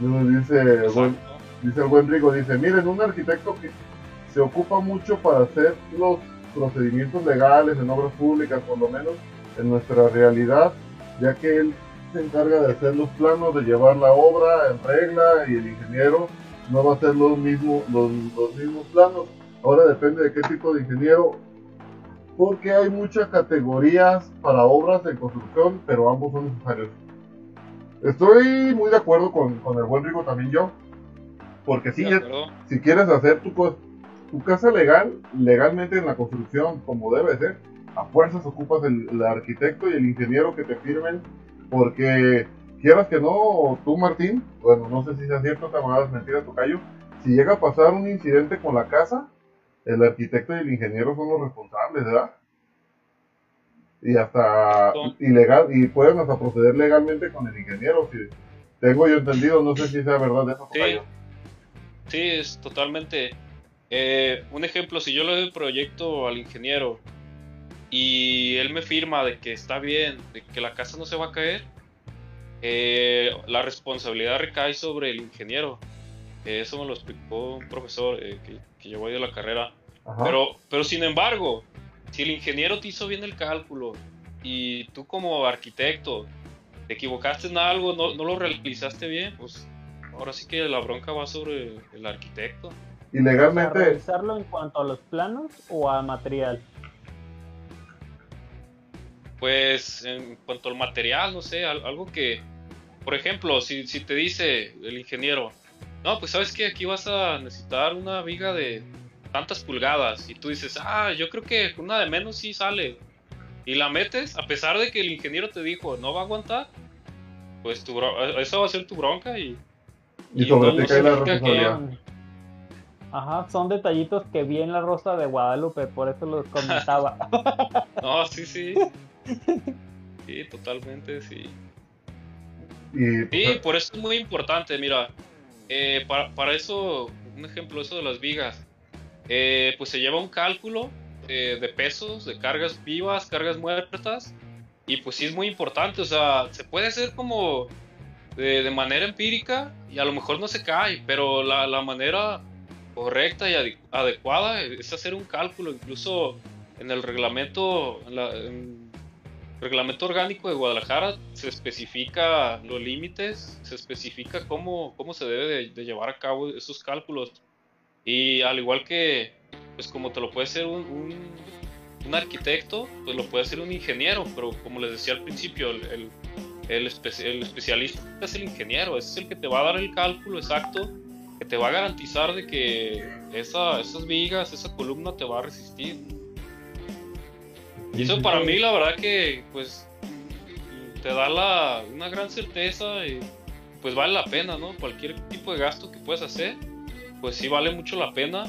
Luego dice, dice el buen Rigo, dice, miren, un arquitecto que se ocupa mucho para hacer los procedimientos legales en obras públicas, por lo menos en nuestra realidad, ya que él se encarga de hacer los planos, de llevar la obra en regla y el ingeniero no va a hacer los mismos, los, mismos planos. Ahora depende de qué tipo de ingeniero, porque hay muchas categorías para obras de construcción, pero ambos son necesarios. Estoy muy de acuerdo con, con el buen Rico también yo, porque si, si quieres hacer tu, tu casa legal, legalmente en la construcción como debe ser, a fuerzas ocupas el, arquitecto y el ingeniero que te firmen, porque quieras que no, tú Martín, bueno, no sé si sea cierto, te a mentira, Tocayo, si llega a pasar un incidente con la casa, el arquitecto y el ingeniero son los responsables, ¿verdad? Y hasta ilegal, y pueden hasta proceder legalmente con el ingeniero, si tengo yo entendido, no sé si sea verdad eso, Tocayo. Sí, es totalmente. Eh, un ejemplo, si yo le doy el proyecto al ingeniero y él me firma de que está bien, de que la casa no se va a caer, eh, la responsabilidad recae sobre el ingeniero. eso me lo explicó un profesor eh, que, que llevó de la carrera. Pero, pero sin embargo, si el ingeniero te hizo bien el cálculo y tú como arquitecto te equivocaste en algo, no, no lo realizaste bien, pues ahora sí que la bronca va sobre el arquitecto. Y legalmente... ¿Realizarlo en cuanto a los planos o a material? Pues en cuanto al material, no sé, algo que, por ejemplo, si, te dice el ingeniero, no, pues sabes que aquí vas a necesitar una viga de tantas pulgadas y tú dices, ah, yo creo que una de menos sí sale y la metes, a pesar de que el ingeniero te dijo, no va a aguantar, pues tu eso va a ser tu bronca y... Y, sobre ti cae la responsabilidad. Ajá, son detallitos que vi en la Rosa de Guadalupe, por eso los comentaba. no, sí, sí. Sí, totalmente, sí. Y, sí, por eso es muy importante, mira, eh, para, para, eso, un ejemplo, eso de las vigas, eh, pues se lleva un cálculo eh, de pesos, de cargas vivas, cargas muertas, y pues sí es muy importante, o sea, se puede hacer como de, manera empírica y a lo mejor no se cae, pero la, la manera correcta y adecuada es hacer un cálculo, incluso en el reglamento, en reglamento orgánico de Guadalajara se especifica los límites, se especifica cómo, cómo se debe de, llevar a cabo esos cálculos. Y al igual que, pues como te lo puede hacer un, un, arquitecto, pues lo puede hacer un ingeniero, pero como les decía al principio, el, el, el, especialista es el ingeniero, es el que te va a dar el cálculo exacto que te va a garantizar de que esa, esas vigas, esa columna te va a resistir. Y eso para mí la verdad que pues te da la, una gran certeza y pues vale la pena, ¿no? Cualquier tipo de gasto que puedes hacer, pues sí vale mucho la pena.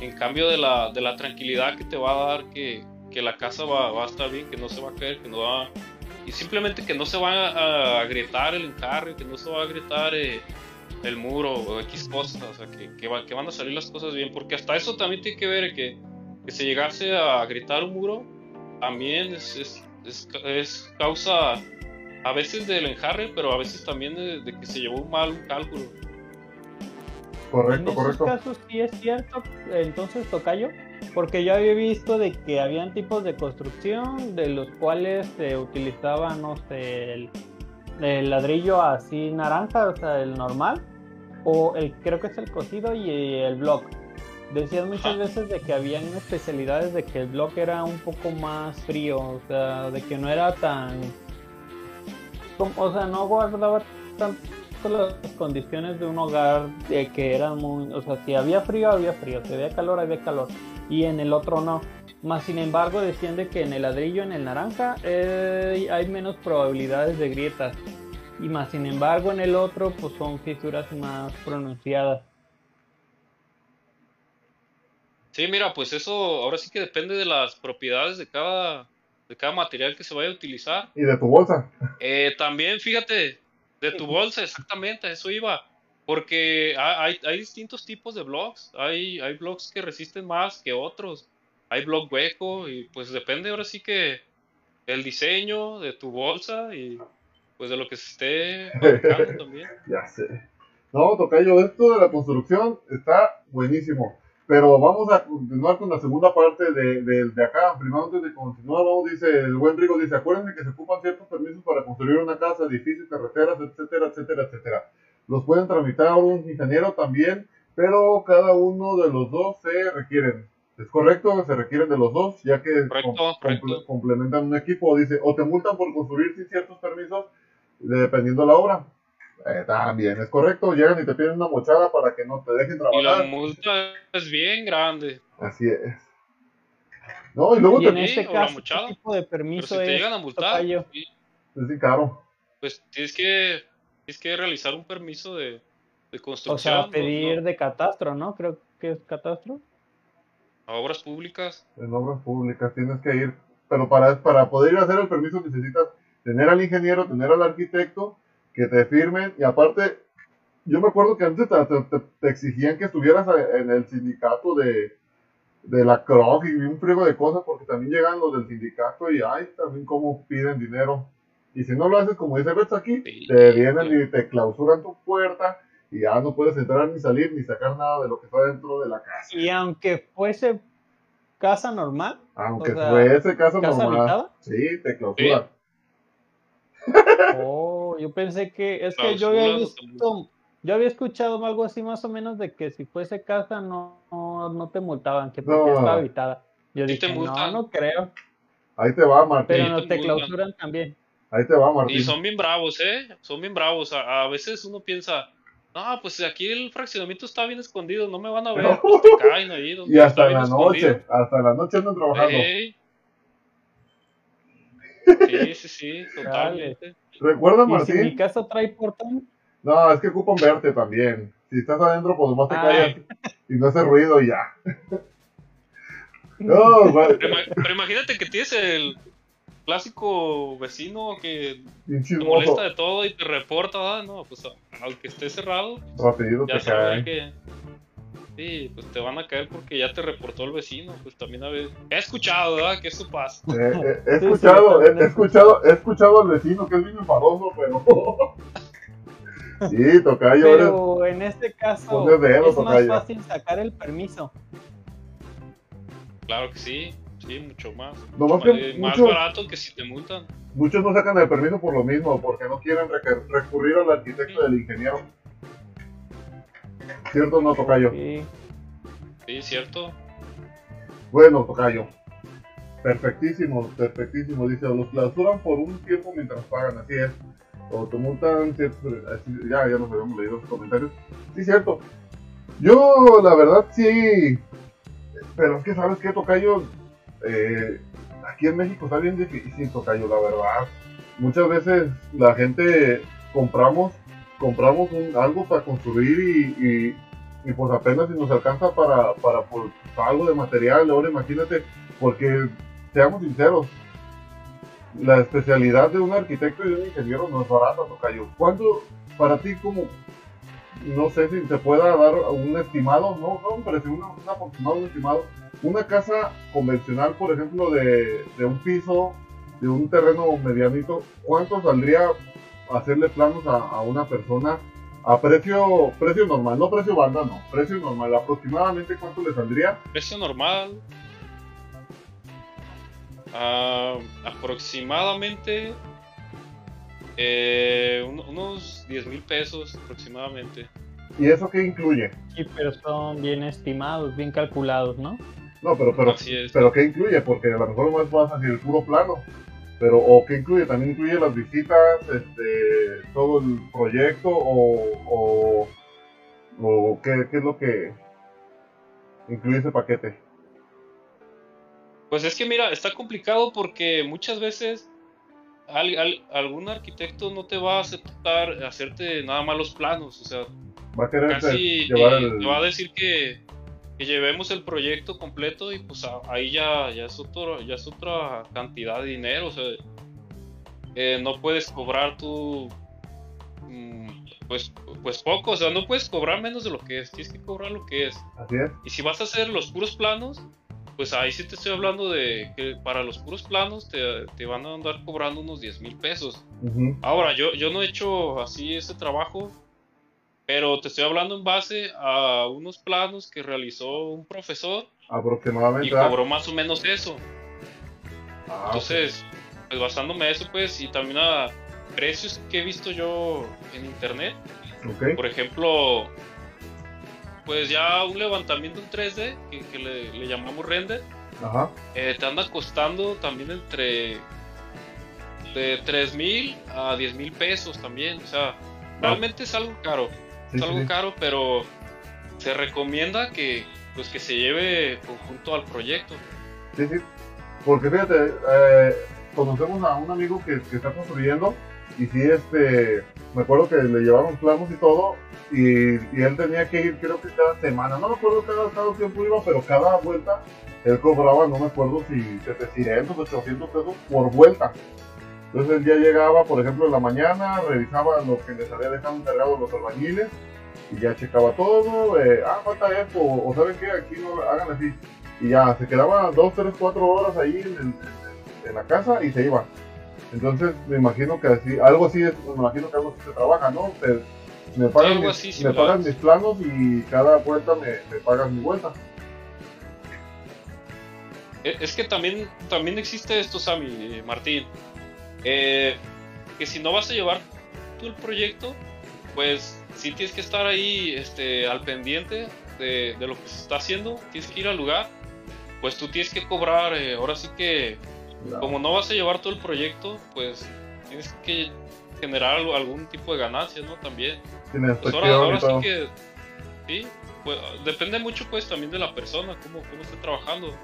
En cambio de la, de la tranquilidad que te va a dar que, que la casa va, va, a estar bien, que no se va a caer, que no va... Y simplemente que no se va a, agrietar el encarre, que no se va a agrietar... Eh, el muro o X cosas, o sea, que, que, van a salir las cosas bien, porque hasta eso también tiene que ver que, que se llegase a gritar un muro, también es, es, es, causa a veces del enjarre, pero a veces también de, que se llevó un mal un cálculo. Correcto, en correcto. En casos sí es cierto, entonces Tocayo, porque yo había visto de que habían tipos de construcción de los cuales se utilizaba, no sé, el, el ladrillo así naranja, o sea, el normal, o el creo que es el cocido y el block. Decían muchas veces de que habían especialidades de que el block era un poco más frío, o sea, de que no era tan o sea, no guardaba tanto las condiciones de un hogar de que eran muy, o sea, si había frío había frío, si había calor había calor y en el otro no. Más sin embargo decían de que en el ladrillo, en el naranja, eh, hay menos probabilidades de grietas y más sin embargo en el otro pues son fisuras más pronunciadas. Sí, mira, pues eso ahora sí que depende de las propiedades de cada, de cada material que se vaya a utilizar. Y de tu bolsa. Eh, también, fíjate, de tu bolsa, exactamente, eso iba. Porque hay, hay distintos tipos de blogs. Hay, hay blogs que resisten más que otros. Hay blog hueco y pues depende ahora sí que el diseño de tu bolsa y pues de lo que se esté fabricando también. ya sé. No, Tocayo, esto de la construcción está buenísimo. Pero vamos a continuar con la segunda parte de, de, acá. Primero, antes de continuar, vamos, dice el buen Rigo, dice, acuérdense que se ocupan ciertos permisos para construir una casa, edificios, carreteras, etcétera, etcétera, etcétera. Los pueden tramitar un ingeniero también, pero cada uno de los dos se requieren. ¿Es correcto? Se requieren de los dos, ya que complementan un equipo. Dice, o te multan por construir sin ciertos permisos, dependiendo de la obra. Eh, también es correcto, llegan y te piden una mochada para que no te dejen trabajar. Y la multa es bien grande. Así es. No, y luego en este caso, ¿qué tipo de permiso te llegan a multar, es bien caro. Pues tienes que, tienes que realizar un permiso de, de construcción. O sea, pedir de catastro, ¿no? Creo que es catastro. A obras públicas. En obras públicas tienes que ir, pero para, para poder ir a hacer el permiso necesitas tener al ingeniero, tener al arquitecto que te firmen. Y aparte, yo me acuerdo que antes te, exigían que estuvieras en el sindicato de, de la CROG y un friego de cosas, porque también llegan los del sindicato y ay, también cómo piden dinero. Y si no lo haces como dice Betts aquí, te vienen y te clausuran tu puerta y ya no puedes entrar ni salir ni sacar nada de lo que está dentro de la casa. Y aunque fuese casa normal, aunque fuese casa, normal, sí, te clausuran. Oh, yo pensé que es que yo había visto, yo había escuchado algo así más o menos de que si fuese casa no, no, te multaban, que porque estaba habitada. Yo dije, no, no creo. Ahí te va, Martín. Pero no te, clausuran también. Ahí te va, Martín. Y son bien bravos, ¿eh? Son bien bravos. A, veces uno piensa, no, pues aquí el fraccionamiento está bien escondido, no me van a ver. Pues te caen ahí y hasta la noche, hasta la noche andan trabajando. Sí, sí, sí, totalmente. ¿Recuerdas, Martín? ¿Y si mi casa trae portón? No, es que ocupan verte también. Si estás adentro, pues más te callas y no hace ruido y ya. no, vale. pero, imagínate que tienes el, clásico vecino que te molesta de todo y te reporta, no, pues aunque esté cerrado, ya sabes que sí, pues te van a caer porque ya te reportó el vecino, pues también a veces he escuchado, ¿verdad? Que eso pasa. Eh, eh, he escuchado, he, escuchado, he escuchado al vecino que es bien enfadoso, pero Sí, tocayo. Pero en este caso es más fácil sacar el permiso. Claro que sí, sí, mucho más. más, barato que si te multan. Muchos no sacan el permiso por lo mismo, porque no quieren recurrir al arquitecto del ingeniero. ¿Cierto o no, Tocayo? Sí. Sí, cierto. Bueno, Tocayo. Perfectísimo, perfectísimo. Dice, los clausuran por un tiempo mientras pagan, así es o te multan, ya, ya nos habíamos leído los comentarios. Sí, cierto. Yo, la verdad, sí. Pero es que, ¿sabes qué, Tocayo? Eh, aquí en México está bien difícil, Tocayo, la verdad. Muchas veces la gente compramos compramos un, algo para construir y, y, pues apenas si nos alcanza para, para pues, algo de material. Ahora imagínate, porque seamos sinceros, la especialidad de un arquitecto y de un ingeniero no es barata, Tocayo. ¿Cuánto para ti como, no sé si te pueda dar un estimado, no, no me parece un aproximado, un estimado, una casa convencional, por ejemplo, de, de un piso, de un terreno medianito, ¿cuánto saldría hacerle planos a, a una persona a precio precio normal, no precio banda, no, precio normal, aproximadamente cuánto le saldría? Precio normal, Uh, aproximadamente eh, unos 10 mil pesos aproximadamente. ¿Y eso qué incluye? Sí, pero son bien estimados, bien calculados, ¿no? No, pero pero, pero ¿qué incluye? Porque a lo mejor no es más así el puro plano. Pero, ¿o qué incluye? ¿También incluye las visitas, este, todo el proyecto o, o, qué, qué es lo que incluye ese paquete? Pues es que mira, está complicado porque muchas veces algún arquitecto no te va a aceptar hacerte nada más los planos, o sea, va a casi te, va a decir que, llevemos el proyecto completo y pues ahí ya, ya, es otro, ya es otra cantidad de dinero, o sea, eh, no puedes cobrar tú mm, pues, pues poco, o sea, no puedes cobrar menos de lo que es, tienes que cobrar lo que es. Así es. Y si vas a hacer los puros planos, pues ahí sí te estoy hablando de que para los puros planos te, van a andar cobrando unos 10 mil pesos. Ahora, yo, yo no he hecho así ese trabajo, pero te estoy hablando en base a unos planos que realizó un profesor. Aproximadamente. Y cobró más o menos eso. Ah, Entonces, pues basándome a eso, pues, y también a precios que he visto yo en internet. Por ejemplo, pues ya un levantamiento en 3D, que, le, llamamos render, eh, te anda costando también entre de 3 mil a 10 mil pesos también. O sea, realmente es algo caro. Es algo caro, pero se recomienda que pues que se lleve conjunto al proyecto. Sí, sí. Porque fíjate, eh, conocemos a un amigo que, que está construyendo y sí, este, me acuerdo que le llevaron planos y todo, y, él tenía que ir, creo que cada semana, no me acuerdo cada, cada tiempo iba, pero cada vuelta él cobraba, no me acuerdo si 700, 800 pesos por vuelta. Entonces ya llegaba, por ejemplo, en la mañana, revisaba lo que les había dejado encargado los albañiles, y ya checaba todo, eh, ah, falta esto, o, ¿saben qué? Aquí no hagan así. Y ya, se quedaba 2, 3, 4 horas ahí en, en la casa y se iba. Entonces me imagino que así, algo así es, me imagino que algo así se trabaja, ¿no? me pagan, mis, me pagan mis planos y cada vuelta me, me pagan mi vuelta. E, es que también, también existe esto, Sammy, Martín. Eh, que si no vas a llevar tú el proyecto, pues sí tienes que estar ahí este, al pendiente de, lo que se está haciendo, tienes que ir al lugar, pues tú tienes que cobrar, eh, ahora sí que como no vas a llevar todo el proyecto, pues tienes que generar algún tipo de ganancia, ¿no? También. Pues ahora, sí que, sí, pues, depende mucho pues también de la persona, cómo, cómo esté trabajando.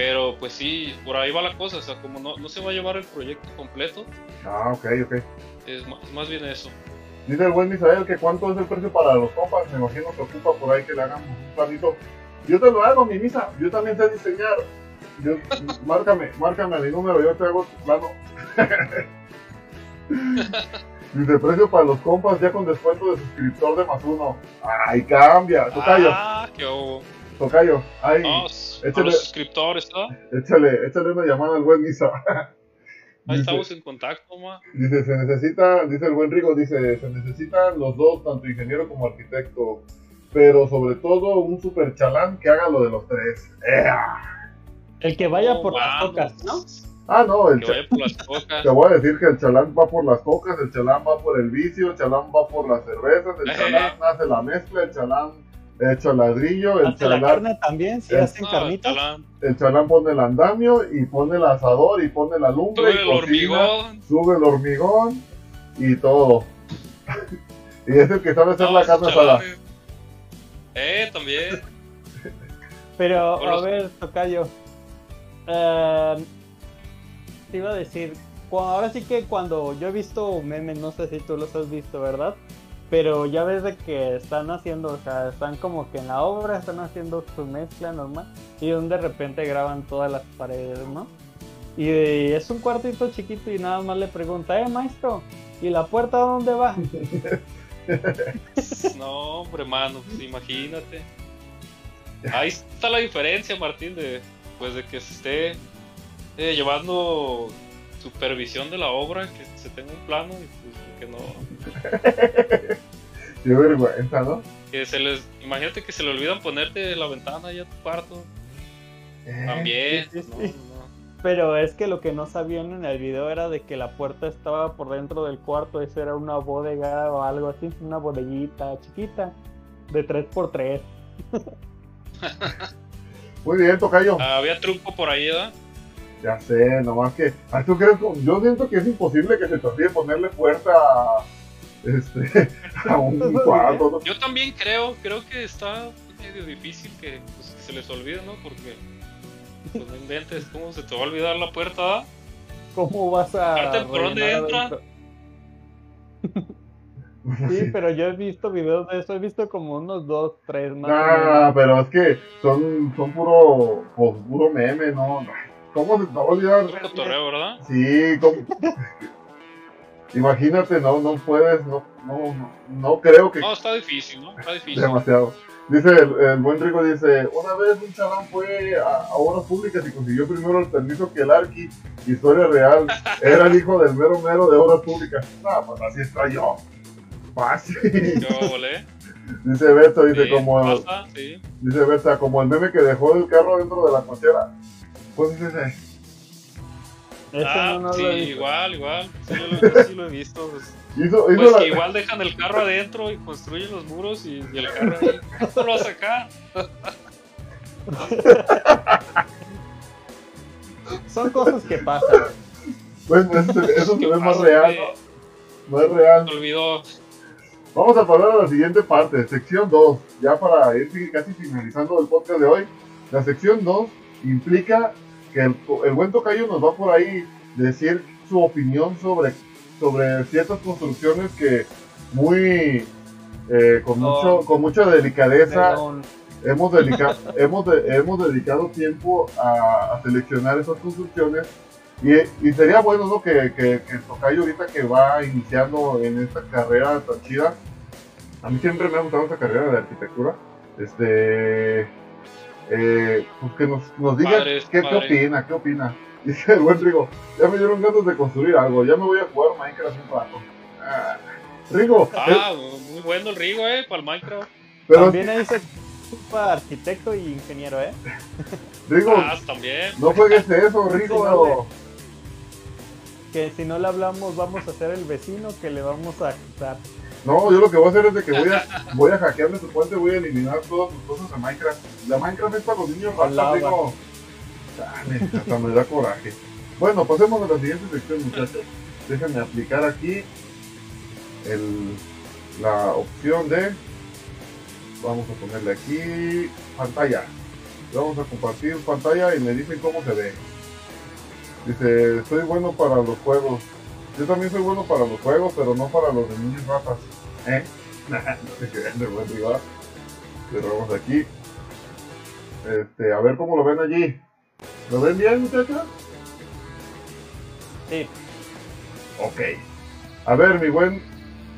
Pero pues sí, por ahí va la cosa, o sea, como no, no se va a llevar el proyecto completo. Ah, ok, ok. Es más, bien eso. Dice el buen Misael que cuánto es el precio para los compas, me imagino que ocupa por ahí que le hagamos un planito. Yo te lo hago, mi misa, yo también sé diseñar yo, márcame, márcame mi número, yo te hago tu plano. Dice precio para los compas ya con descuento de suscriptor de más uno. Ay, cambia. Tocayo. Ah, qué hubo. Tocayo. Ay, No, s- a los suscriptores, ¿no? échale, échale una llamada al buen Misa. Ahí Dice- estamos en contacto, ma. Dice, se necesita, dice el buen Rigo, dice, se necesitan los dos, tanto ingeniero como arquitecto, pero sobre todo un super chalán que haga lo de los tres. ¡Ea! El que vaya No, por las cocas, ¿no? Ah, no, el Que vaya por las cocas. te voy a decir que el chalán va por las cocas, el chalán va por el vicio, el chalán va por las cervezas, el Ejé. chalán hace la mezcla, el chalán echa ladrillo, el Hasta la chalán, carne también, si el- hacen carnitas. el chalán pone el andamio y pone el asador y pone la lumbre Sube y el cocina, hormigón. sube el hormigón y todo. y es el que sabe hacer No, la carne asada. Eh, también. Pero, Por a los- ver, Tocayo. eh, te iba a decir, ahora sí que cuando yo he visto memes, no sé si tú los has visto, ¿verdad? Pero ya ves de que están haciendo, o sea, están como que en la obra, están haciendo su mezcla normal y de repente graban todas las paredes, ¿no? Y es un cuartito chiquito y nada más le pregunta, eh, maestro, ¿y la puerta dónde va? No, hombre, mano, pues imagínate. Ahí está la diferencia, Martín, de pues de que se esté eh, llevando supervisión de la obra, que se tenga un plano y pues que no. Qué vergüenza, ¿no? Que se les, imagínate que se le olvidan ponerte la ventana ahí a tu cuarto. Eh, También. sí, sí, no, sí. no. Pero es que lo que no sabían en el video era de que la puerta estaba por dentro del cuarto, eso era una bodega o algo así, una bodeguita chiquita de 3x3. Muy bien, Tocayo. Había truco por ahí, ¿verdad? Ya sé, nomás que. ay, ¿tú crees Yo siento que es imposible que se te olvide ponerle puerta a, este, a un cuarto. ¿no? Yo también creo, creo que está medio difícil que, pues, que se les olvide, ¿no? Porque pues no inventes, ¿cómo se te va a olvidar la puerta? ¿Cómo vas a... ¿por dónde entra? Sí, pero yo he visto videos de eso, he visto como unos dos, tres más. Nah, pero es que son, son puro, pues, puro meme, ¿no? ¿Cómo se te va a olvidar? Es cotorreo, ¿verdad? Sí, ¿cómo? Imagínate, no, no puedes, no, no, no, creo que No, está difícil, ¿no? Está difícil. demasiado. Dice el, el buen Rico, dice, una vez un chalán fue a, a obras públicas y consiguió primero el permiso que el Arqui, historia real, era el hijo del mero mero de obras públicas. No, pues así estoy yo. Fácil. Yo volé. Dice Beto, dice Sí, como, pasa, sí. dice Berta, como el meme que dejó el carro dentro de la cochera. Pues es ese. Ah, no, sí, igual, igual. Sí lo, sí lo he visto. pues. Hizo, hizo Pues la- que igual dejan el carro adentro y construyen los muros y, y el carro ahí. ¿Cómo lo vas a sacar? Son cosas que pasan. Bueno, eso, se- eso se ¿Qué ve más real? ¿no? No es real. Se olvidó. Vamos a pasar a la siguiente parte, sección 2. Ya para ir casi finalizando el podcast de hoy. La sección 2 implica que el, el buen tocayo nos va por ahí decir su opinión sobre, sobre ciertas construcciones que muy eh, con, mucho, con mucha delicadeza Perdón. hemos, dedica- hemos, de- hemos dedicado tiempo a, a seleccionar esas construcciones y, y sería bueno ¿no? que, que, que el Tocayo ahorita que va iniciando en esta carrera tan chida, a mí siempre me ha gustado esta carrera de arquitectura, este, eh, pues que nos, nos diga qué, qué opina, qué opina. Dice el buen Rigo, ya me dieron ganas de construir algo, ya me voy a jugar Minecraft un rato. Ah, Rigo, eh, Ah, muy bueno el Rigo, eh, para el Minecraft. pero También ahí se ocupa arquitecto y ingeniero, ¿eh? Rigo, Ah, también. no juegues eso, Rigo. Que si no le hablamos, vamos a ser el vecino que le vamos a quitar. No, yo lo que voy a hacer es de que voy a, voy a hackearle su cuenta y voy a eliminar todas sus cosas de Minecraft. La Minecraft es para los niños lava. digo. Dale, hasta me da coraje. Bueno, pasemos a la siguiente sección, muchachos. Déjenme aplicar aquí el, la opción de. Vamos a ponerle aquí pantalla. Vamos a compartir pantalla y me dicen cómo se ve. Dice, soy bueno para los juegos. Yo también soy bueno para los juegos, pero no para los de niños ratas. ¿Eh? no se crean de buen rival. Cerramos aquí. Este, a ver cómo lo ven allí. ¿Lo ven bien, muchachos? Sí. Ok. A ver, mi buen.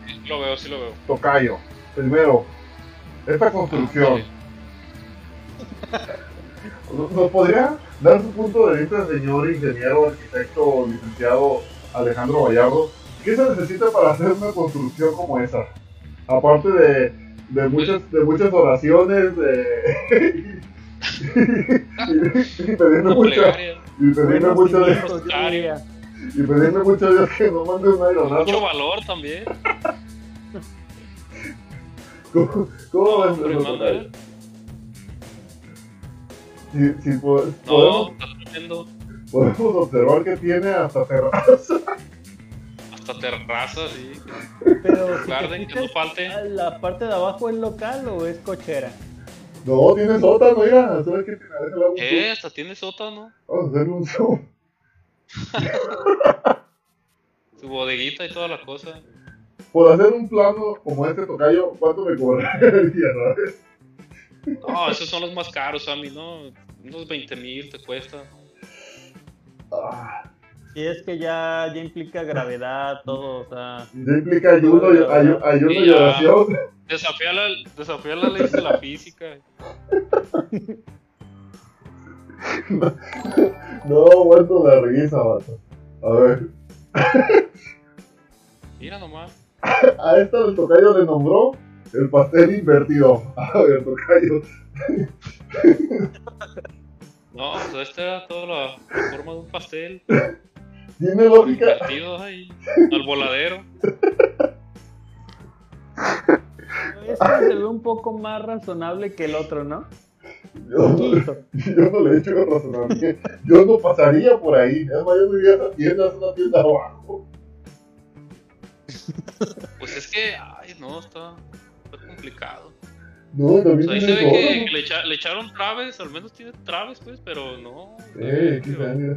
Sí, lo veo, sí lo veo. Tocayo. Primero, esta construcción. ¿Nos podría dar su punto de vista, señor ingeniero, arquitecto, licenciado Alejandro Vallardo? ¿Qué se necesita para hacer una construcción como esa? Aparte de, de, muchas, de muchas oraciones, de... y, pedirme mucho, y pedirme mucho de, y pedirme mucho Dios que no mande un aeronazo. Mucho valor también. ¿Cómo, cómo no, si, si podemos, no, podemos observar que tiene hasta terraza. Hasta terraza, sí. Pero si que no falte. ¿La parte de abajo es local o es cochera? No, tiene sótano, mira. ¿Sabes qué tiene? ¿Qué? Hasta tiene sótano. Vamos a hacer un zoom. Su bodeguita y toda la cosa. Por hacer un plano como este tocayo, ¿cuánto me cobraría, sabes? No, esos son los más caros, Sammy, ¿no? Unos 20 mil te cuesta. Ah, Y es que ya, ya implica gravedad, todo, o sea. ya implica ayuno, ayuno Sí, y oración. Desafía, la, desafía las leyes de la física. No, muerto la risa, vato. A ver, Mira nomás. a esta el tocayo le nombró el pastel invertido. A ver, tocayo. No, pues esta era toda la forma de un pastel. Tiene lógica. Ahí. Al voladero. Este se ve un poco más razonable que el otro, ¿no? Yo no, yo no le he hecho razonamiento. Yo no pasaría por ahí. Es más, yo me iría a esa tienda, es una tienda abajo. Pues es que, ay, no, está, está complicado. No, O también sea, ahí se ve que, todo. que le, echa- le echaron traves, al menos tiene traves, pues, pero no. Eh, medio, quizá, mira.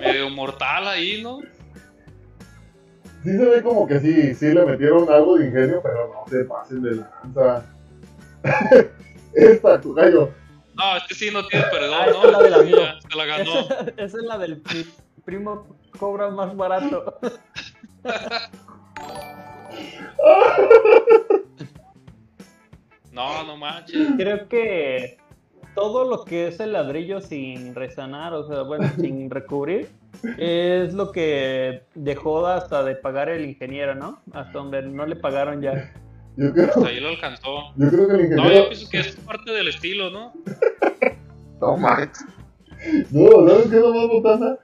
medio mortal ahí, ¿no? Sí se ve como que sí, sí le metieron algo de ingenio, pero no se pasen de lanza. Esta, tocayo. No, es que sí, no tiene perdón, Ah, ¿no? es la amigo. Ya, se la ganó. Esa, esa es la del pri- primo cobra más barato. No, no manches. Creo que todo lo que es el ladrillo sin resanar, o sea, bueno, sin recubrir, es lo que dejó hasta de pagar el ingeniero, ¿no? Hasta donde no le pagaron ya. Yo creo, Hasta ahí lo alcanzó. yo creo que el No, ingeniero. yo pienso que es parte del estilo, ¿no? No manches. No, ¿sabes qué es lo más botana?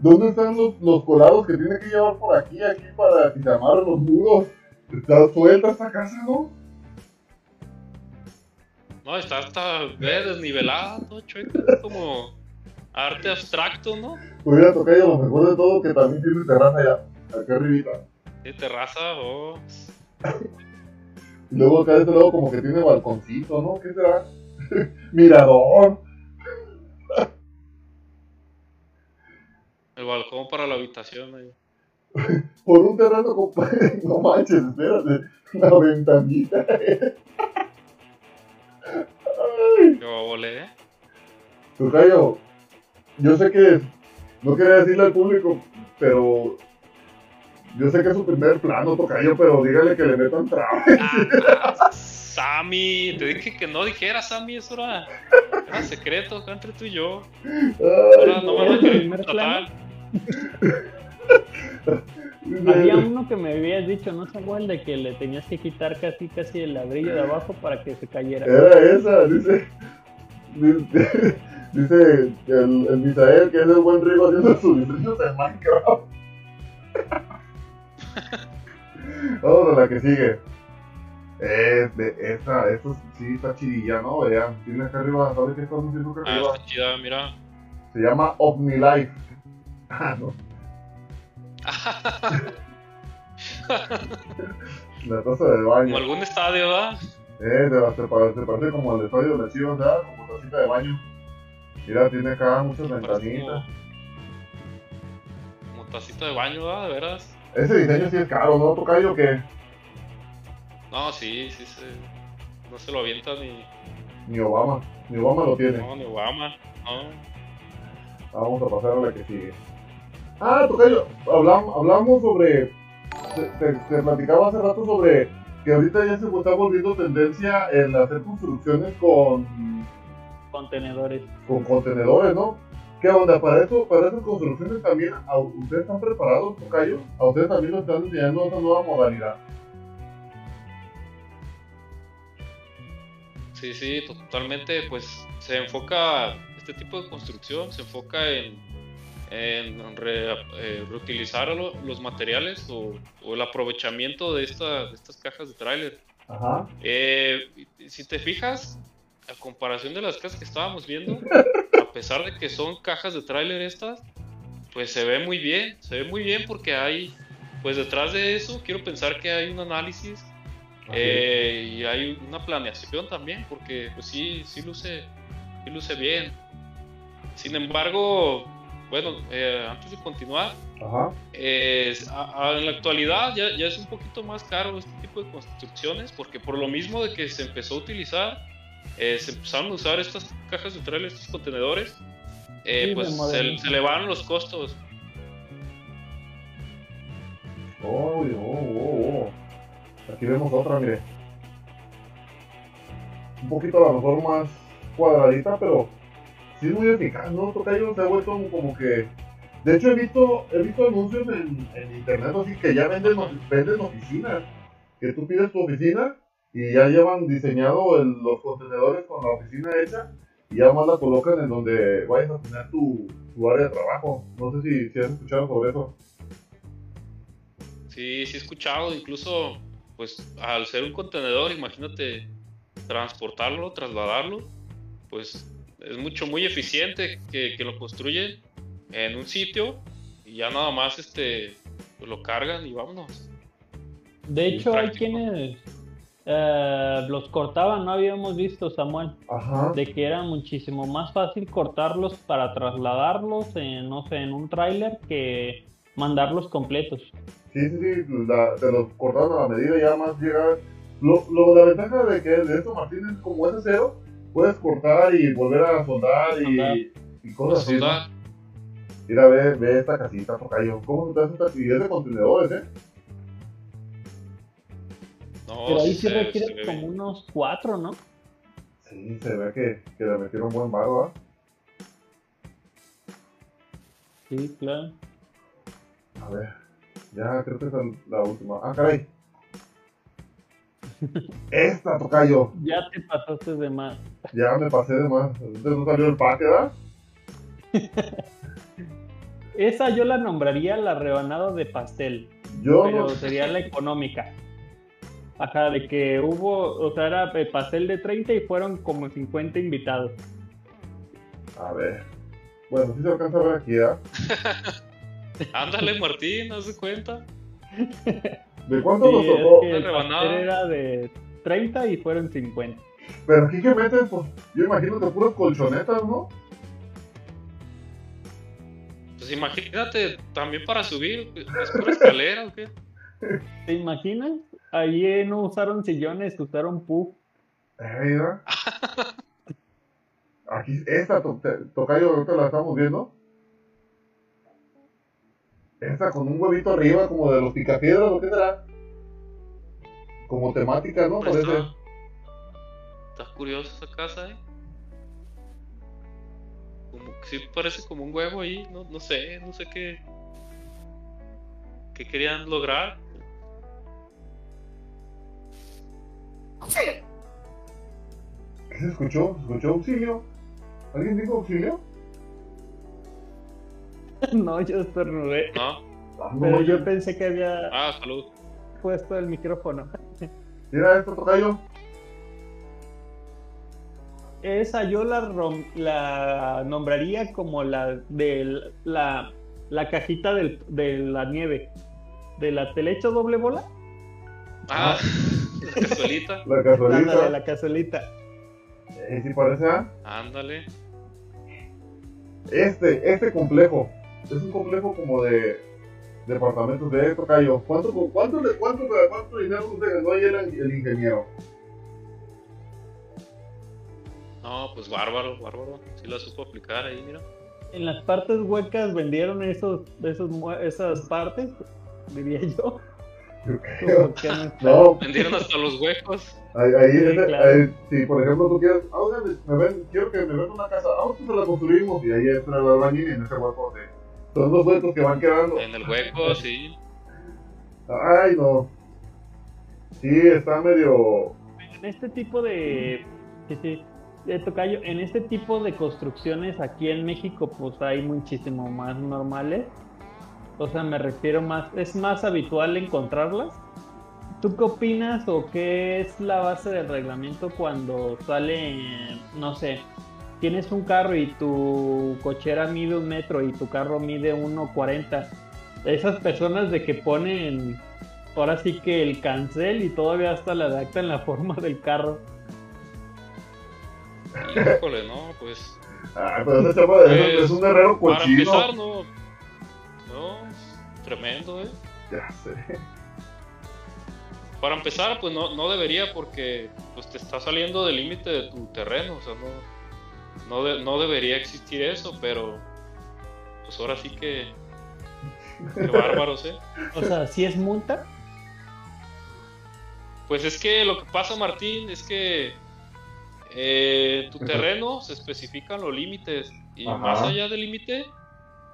¿Dónde están los, los colados que tiene que llevar por aquí, aquí para que los muros? Está suelta esta casa, ¿no? No, está hasta ve, desnivelada, todo chueca. Es como arte abstracto, ¿no? Hubiera tocado lo mejor de todo que también tiene terraza allá, acá arribita. De terraza, oh. Y luego acá de este lado como que tiene balconcito, ¿no? ¿Qué será? Mirador. El balcón para la habitación ahí. Por un terreno, compadre. No manches, espérate. La ventanita. Yo volé. Tocayo, yo sé que no quería decirle al público, pero yo sé que es su primer plano, Tocayo, pero dígale que le metan trabajo. Ah, Sammy, te dije que no dijera Sammy, eso era, era secreto entre tú y yo. Ahora Ay, no van a contratar. Había uno que me habías dicho, ¿no se acuerdan de que le tenías que quitar casi casi el ladrillo de abajo para que se cayera? Era esa, dice. Dice, dice el, el Misael que es el buen Rigo haciendo sus diseños en Minecraft. Vamos a la que sigue. Es de esta, esto sí está chidilla, ¿no? Vean, tiene acá arriba, ¿sabes qué estamos haciendo acá Ah, arriba? está chida, mira. Se llama OmniLife. Ah, no. La taza de Como baño. algún estadio, ¿verdad? Eh, se parece, como el estadio de Chivas, ¿verdad? Como tacita de baño. Mira, tiene acá muchas ventanitas. Como, como tacita de baño, ¿verdad? De veras. Ese diseño sí es caro, ¿no, Tocayo? Que No, sí, sí, se, no se lo avienta ni, ni Obama, ni Obama lo tiene. no, ni Obama. No. Vamos a pasar a la que sigue. Ah, Tocayo, hablamos, hablamos sobre. Te, te, platicaba hace rato sobre que ahorita ya se está volviendo tendencia en hacer construcciones con. Contenedores. Con contenedores, ¿no? ¿Qué onda? Para eso, para esas construcciones también, ¿ustedes están preparados, Tocayo? ¿A ustedes también nos están enseñando esa nueva modalidad? Sí, sí, totalmente, pues se enfoca, este tipo de construcción se enfoca en, en eh, reutilizar los materiales o, el aprovechamiento de, estas cajas de tráiler. Eh, si te fijas, a comparación de las casas que estábamos viendo, a pesar de que son cajas de tráiler estas, pues se ve muy bien, se ve muy bien porque hay, pues detrás de eso quiero pensar que hay un análisis eh, y hay una planeación también, porque pues sí, sí luce, sí luce bien. Sin embargo, bueno, eh, antes de continuar, en la actualidad ya, ya, es un poquito más caro este tipo de construcciones, porque por lo mismo de que se empezó a utilizar, eh, se empezaron a usar estas cajas de trailer, estos contenedores, pues se, elevaron los costos. Oh, oh, oh, oh. Aquí vemos otra, mire. Un poquito a lo mejor más cuadradita, pero sí es muy eficaz, ¿no? Tocayo se ha vuelto como que... De hecho he visto, he visto anuncios en, internet así que ya venden, venden oficinas. Que tú pides tu oficina y ya llevan diseñado los contenedores con la oficina hecha y ya más la colocan en donde vayas a tener tu, tu área de trabajo. No sé si, si has escuchado sobre eso. Sí, sí he escuchado, incluso pues al ser un contenedor, imagínate transportarlo, trasladarlo, pues es mucho, muy eficiente que, lo construyen en un sitio y ya nada más este, pues lo cargan y vámonos. De hecho, hay quienes eh, los cortaban, no habíamos visto, Samuel, de que era muchísimo más fácil cortarlos para trasladarlos, en, no sé, en un tráiler que mandarlos completos. Sí, sí, sí, te los cortaron a la medida ya más llegar. Lo, lo, la ventaja de que de esto, Martín, es como es acero, puedes cortar y volver a soldar y, y cosas así. Mira, ve, ve esta casita, tocayo. ¿Cómo se te hace esta actividad de contenedores, eh? No, Pero ahí sí requiere como unos cuatro, ¿no? Sí, se ve que, que le metieron buen barro, ¿ah? Sí, claro. A ver. Ya, creo que es la última. Ah, caray. Esta, tocayo. Ya te pasaste de más. Ya me pasé de más. Entonces no salió el paque, ¿verdad? Esa yo la nombraría la rebanada de pastel. Yo pero sería la económica. Ajá, de que hubo, o sea, era pastel de 30 y fueron como 50 invitados. A ver. Bueno, si se alcanza a ver aquí, ¿ah? Ándale, Martín, haz de cuenta. ¿De cuánto nos tocó? Era de 30 y fueron 50. Pero aquí que meten, pues yo imagino que puras colchonetas, ¿no? Pues imagínate, también para subir, ¿es pura escalera o qué? ¿Te imaginas? Allí no usaron sillones, usaron puff. Eh, Aquí, esta to tocayo, ahorita la estamos viendo. Esa con un huevito arriba, como de los picapiedras, ¿o qué será? Como temática, ¿no? Parece. Está curiosa esa casa, ¿eh? Como que sí parece como un huevo ahí, no, no sé, no sé qué. ¿Qué querían lograr? ¿Qué se escuchó? ¿Se escuchó auxilio? ¿Alguien dijo auxilio? no, yo estornudé. No. Pero yo pensé que había ah, salud. puesto el micrófono. Mira esto, tocayo. Esa yo la, la nombraría como la de la, la cajita del, de la nieve. ¿De la telecho doble bola? Ah, la cazuelita. La cazuelita. la cazuelita. ¿Y si parece? Ah? Ándale. Este, este complejo es un complejo como de departamentos de Tocayo. ¿Cuánto, cuánto, cuánto, cuánto dinero se ganó ayer el, el ingeniero? No, pues bárbaro, bárbaro. Sí la supo aplicar ahí, mira. en las partes huecas vendieron esos, esos, esas partes, diría yo. no, vendieron hasta los huecos. Ahí, ahí, si por ejemplo tú quieres, ah, me ven, quiero que me vendan una casa, ah, pues la construimos y ahí entra el albañil y en ese hueco de, son los huecos que van quedando. En el hueco, sí. Ay, no. Sí, está medio. En este tipo de. de tocayo, en este tipo de construcciones aquí en México, pues hay muchísimo más normales. O sea, me refiero más. Es más habitual encontrarlas. ¿Tú qué opinas o qué es la base del reglamento cuando sale, no sé, tienes un carro y tu cochera mide un metro y tu carro mide 1,40? Esas personas de que ponen ahora sí que el cancel y todavía hasta la en la forma del carro. Híjole, no, pues. Ah, pero ese chapa de es, un herrero cochino. Para empezar, no. No, tremendo, eh. Ya sé. Para empezar, pues no, no debería porque pues te está saliendo del límite de tu terreno, o sea, no, no, no debería existir eso, pero pues ahora sí que Qué bárbaros, ¿eh? O sea, ¿sí es multa? Pues es que lo que pasa, Martín, es que eh, tu terreno se especifican los límites y más allá del límite,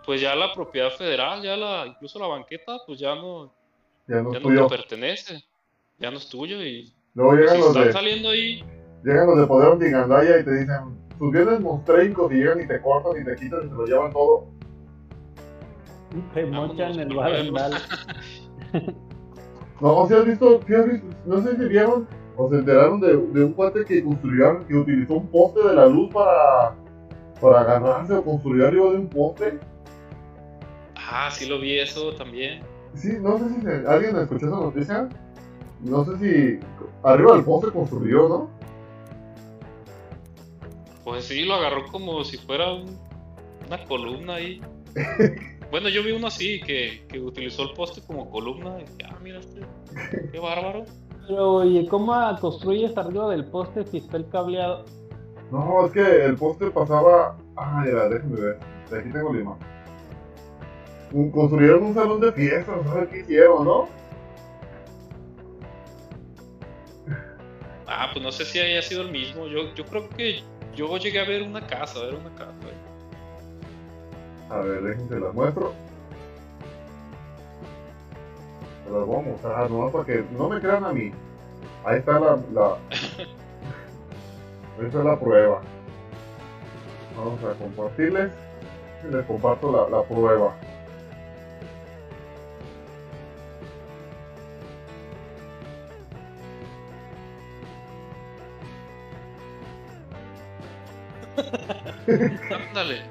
pues ya la propiedad federal, ya la, incluso la banqueta, pues ya no, ya no, te pertenece, ya no es tuyo y Luego llegan si los están de, saliendo ahí. Llegan los de poder de Gandaya y te dicen, tus bienes monstreicos y llegan y te cortan y te quitan y te lo llevan todo. Te mochan el barandal. No, si has visto, si has visto, no sé si vieron o se enteraron de, de un cuate que construyeron, que utilizó un poste de la luz para, para agarrarse o construir arriba de un poste. Ah, sí lo vi eso también. Sí, no sé si alguien escuchó esa noticia. No sé si arriba del poste construyó, ¿no? Pues sí, lo agarró como si fuera una columna ahí. Bueno, yo vi uno así, que, que utilizó el poste como columna. Y, ah, mira este, qué bárbaro. Pero, oye, ¿cómo construyes arriba del poste si está el cableado? No, es que el poste pasaba. Ah, mira, déjenme ver. Aquí tengo la imagen. Construyeron un salón de fiestas, ¿sabes qué hicieron, no? Ah, pues no sé si haya sido el mismo. Yo, yo creo que yo llegué a ver una casa, a ver una casa. A ver, déjense la muestro. Se las voy a mostrar, no para que no me crean a mí. Ahí está la. la... Esa es la prueba. Vamos a compartirles. Y les comparto la, la prueba. Ándale.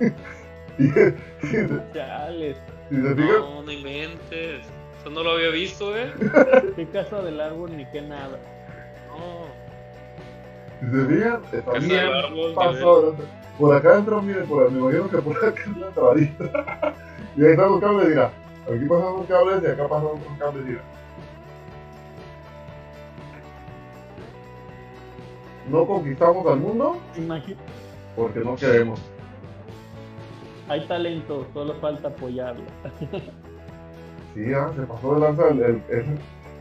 Chales. no, no inventes. Eso no lo había visto, ¿eh? Qué casa del árbol ni qué nada. No. Si se fijan, está Por acá adentro, miren, por, me imagino que por acá es la entradita. y ahí están los cables, mira. Aquí pasan los cables y acá pasan otros cables, mira. No conquistamos al mundo. Imagínate. Porque no queremos hay talento, solo falta apoyarlo. sí, ah, se pasó de lanza el,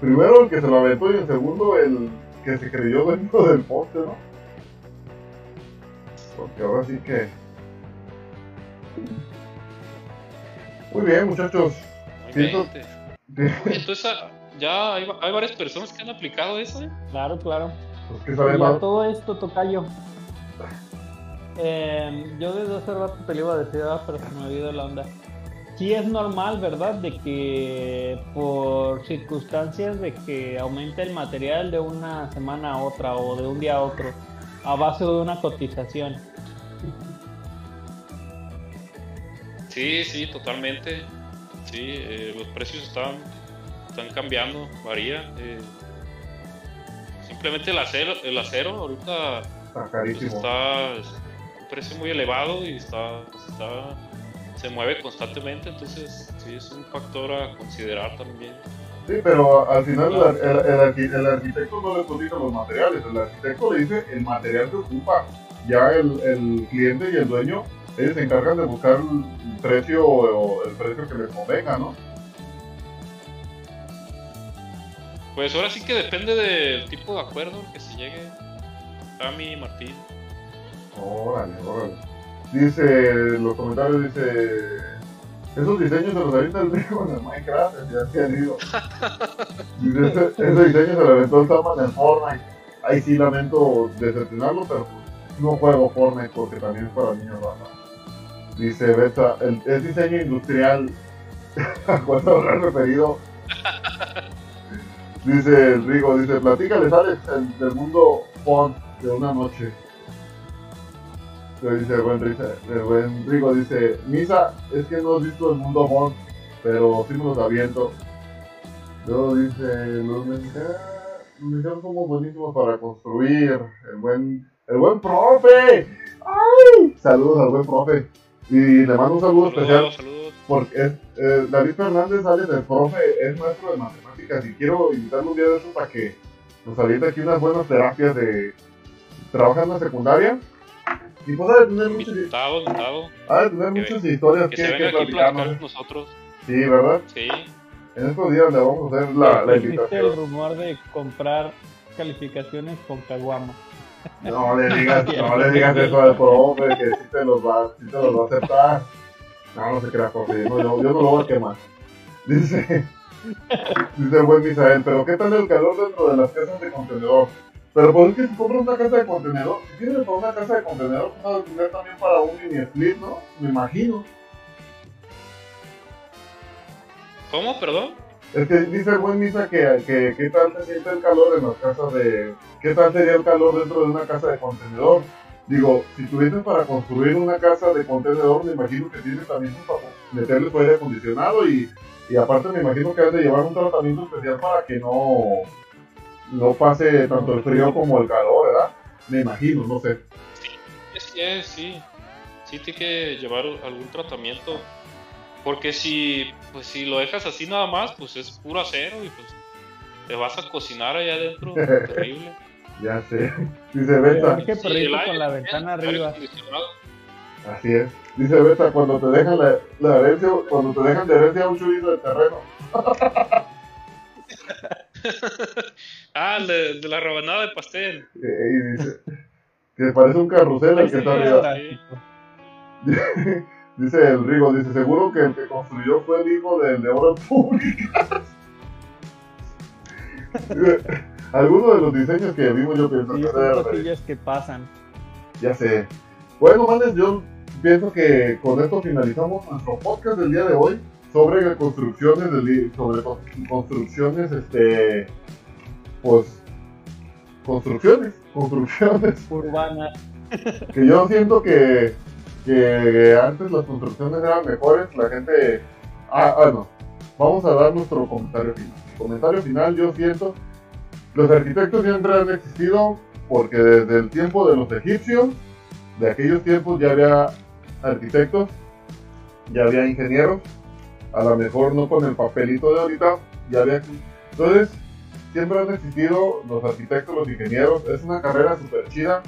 primero el que se lo aventó y el segundo el que se creyó dentro del poste, ¿no? Porque ahora sí que... Muy bien, muchachos. Muy bien. Entonces, ah, ya hay, hay, varias personas que han aplicado eso, ¿eh? Claro, claro. Pues, ¿qué y todo esto, Tocayo, eh, yo desde hace rato te lo iba a decir, ah, pero se me olvidó la onda. Sí es normal, ¿verdad? De que por circunstancias de que aumente el material de una semana a otra o de un día a otro a base de una cotización. Sí, sí, totalmente. Sí, eh, los precios están, están cambiando, varía. Eh, simplemente el acero, el acero ahorita está carísimo. Pues, está, precio muy elevado y está, está se mueve constantemente, entonces sí es un factor a considerar también. Sí, pero al final el, el, arquitecto no le cotiza los materiales, el arquitecto le dice el material que ocupa. Ya el, cliente y el dueño ellos se encargan de buscar el precio o el precio que les convenga, ¿no? Pues ahora sí que depende del tipo de acuerdo que se llegue. Rami y Martín. Órale, órale. Dice, los comentarios dice, esos diseños se los avienta el rico en el Minecraft, ya se han ido. Dice, ese, ese diseño se lo aventó el Saman en Fortnite. Ahí sí lamento decepcionarlo, pero no juego Fortnite porque también es para niños raza. Dice Beta, el, el diseño industrial a cuál se habrá referido. Dice Rigo, dice, platícale, Alex, el, del mundo font de una noche. Pero dice el buen, Riza- el buen Rigo, dice, Misa, es que no has visto el mundo font, pero sí me los aviento. Luego dice, los mexicanos, mexicanos somos buenísimos para construir. El buen, el buen profe. ¡Ay! Saludos al buen profe. Y le mando un saludo especial saludos. porque es, eh, David Fernández sale del profe, es maestro de matemáticas y quiero invitarlo un día de eso para que nos aviente aquí unas buenas terapias de trabaja en la secundaria y pues ha de tener muchas, Invitado, invitado. ha de tener Que- muchas historias Que que, se que platicarnos. nosotros. Sí, ¿verdad? Sí. En estos días le vamos a hacer la, la Existe el invitación. rumor de comprar calificaciones con Caguama. No le digas, no le digas eso al profe, que sí te los va, sí te los va a aceptar. No, no se crea, profe, no, yo, yo no lo voy a quemar. Dice, dice el buen Misael, pero ¿qué tal el calor dentro de las casas de contenedor? Pero pues es que si compras una casa de contenedor, si tienes para una casa de contenedor, pues vas a tener también para un mini split, ¿no? Me imagino. ¿Cómo? Perdón. Es que dice el buen Misa que, que qué tal se siente el calor en las casas de... ¿Qué tal sería el calor dentro de una casa de contenedor? Digo, si tuvieses para construir una casa de contenedor, me imagino que tienes también para meterle su aire acondicionado y, y aparte me imagino que has de llevar un tratamiento especial para que no, no pase tanto el frío como el calor, ¿verdad? Me imagino, no sé. Sí, es, sí. Sí tiene que llevar algún tratamiento. Porque si, pues si lo dejas así nada más, pues es puro acero y pues te vas a cocinar allá adentro. terrible. Ya sé. Dice Beta, Es que Sí, con la ventana arriba. así es. Dice Beta, cuando te dejan la, la herencia, cuando te dejan de herencia un chorizo de terreno. Ah, el de, de la rebanada de pastel. Y dice que parece un carrusel el que está arriba. Dice el Rigo, dice, seguro que el que construyó fue el hijo del de obras públicas. Algunos de los diseños que vimos yo pienso Sí, que que pasan. ya sé. Bueno, manes, yo pienso que con esto finalizamos nuestro podcast del día de hoy sobre construcciones, del- sobre con- construcciones, este, pues, construcciones, construcciones. Urbana. que yo siento que, que antes las construcciones eran mejores, la gente... Ah, ah. Vamos a dar nuestro comentario final. Comentario final, yo siento, los arquitectos siempre han existido porque desde el tiempo de los egipcios, de aquellos tiempos ya había arquitectos, ya había ingenieros, a lo mejor no con el papelito de ahorita, ya había... Entonces, siempre han existido los arquitectos, los ingenieros, es una carrera súper chida,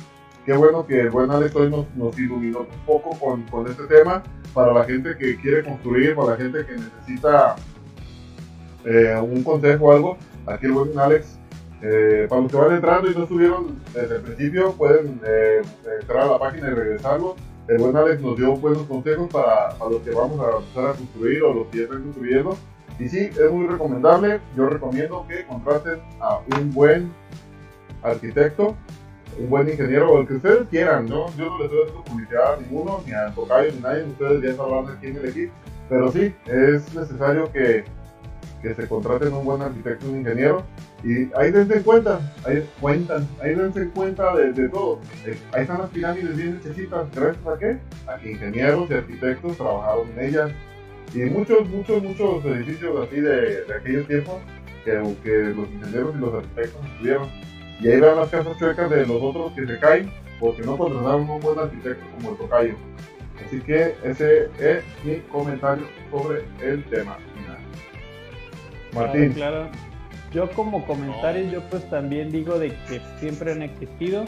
Qué bueno que el buen Alex hoy nos, nos iluminó un poco con, con este tema para la gente que quiere construir, para la gente que necesita eh, un consejo o algo. Aquí el buen Alex, eh, para los que van entrando y no estuvieron desde el principio, pueden eh, entrar a la página y regresarlo. El buen Alex nos dio buenos consejos para, para los que vamos a empezar a construir o los que ya están construyendo. Y sí, es muy recomendable. Yo recomiendo que contraten a un buen arquitecto un buen ingeniero o el que ustedes quieran, ¿no? Yo no les doy esto publicidad a ninguno, ni a Tocayo, ni a nadie, ustedes ya sabrán de quién elegir, pero sí, es necesario que, que se contraten un buen arquitecto, un ingeniero, y ahí dense cuenta, ahí cuentan, ahí dense cuenta de, de todo. Eh, Ahí están las pirámides bien hechecitas, ¿gracias a qué? A que ingenieros y arquitectos trabajaron en ellas, y muchos, muchos, muchos edificios así de, de aquellos tiempos que, que los ingenieros y los arquitectos estuvieron. Y ahí vean las casas chuecas de los otros que se caen porque no contrataron un buen arquitecto como el tocayo. Así que ese es mi comentario sobre el tema. Martín, Claro, claro. Yo como comentario, yo pues también digo de que siempre han existido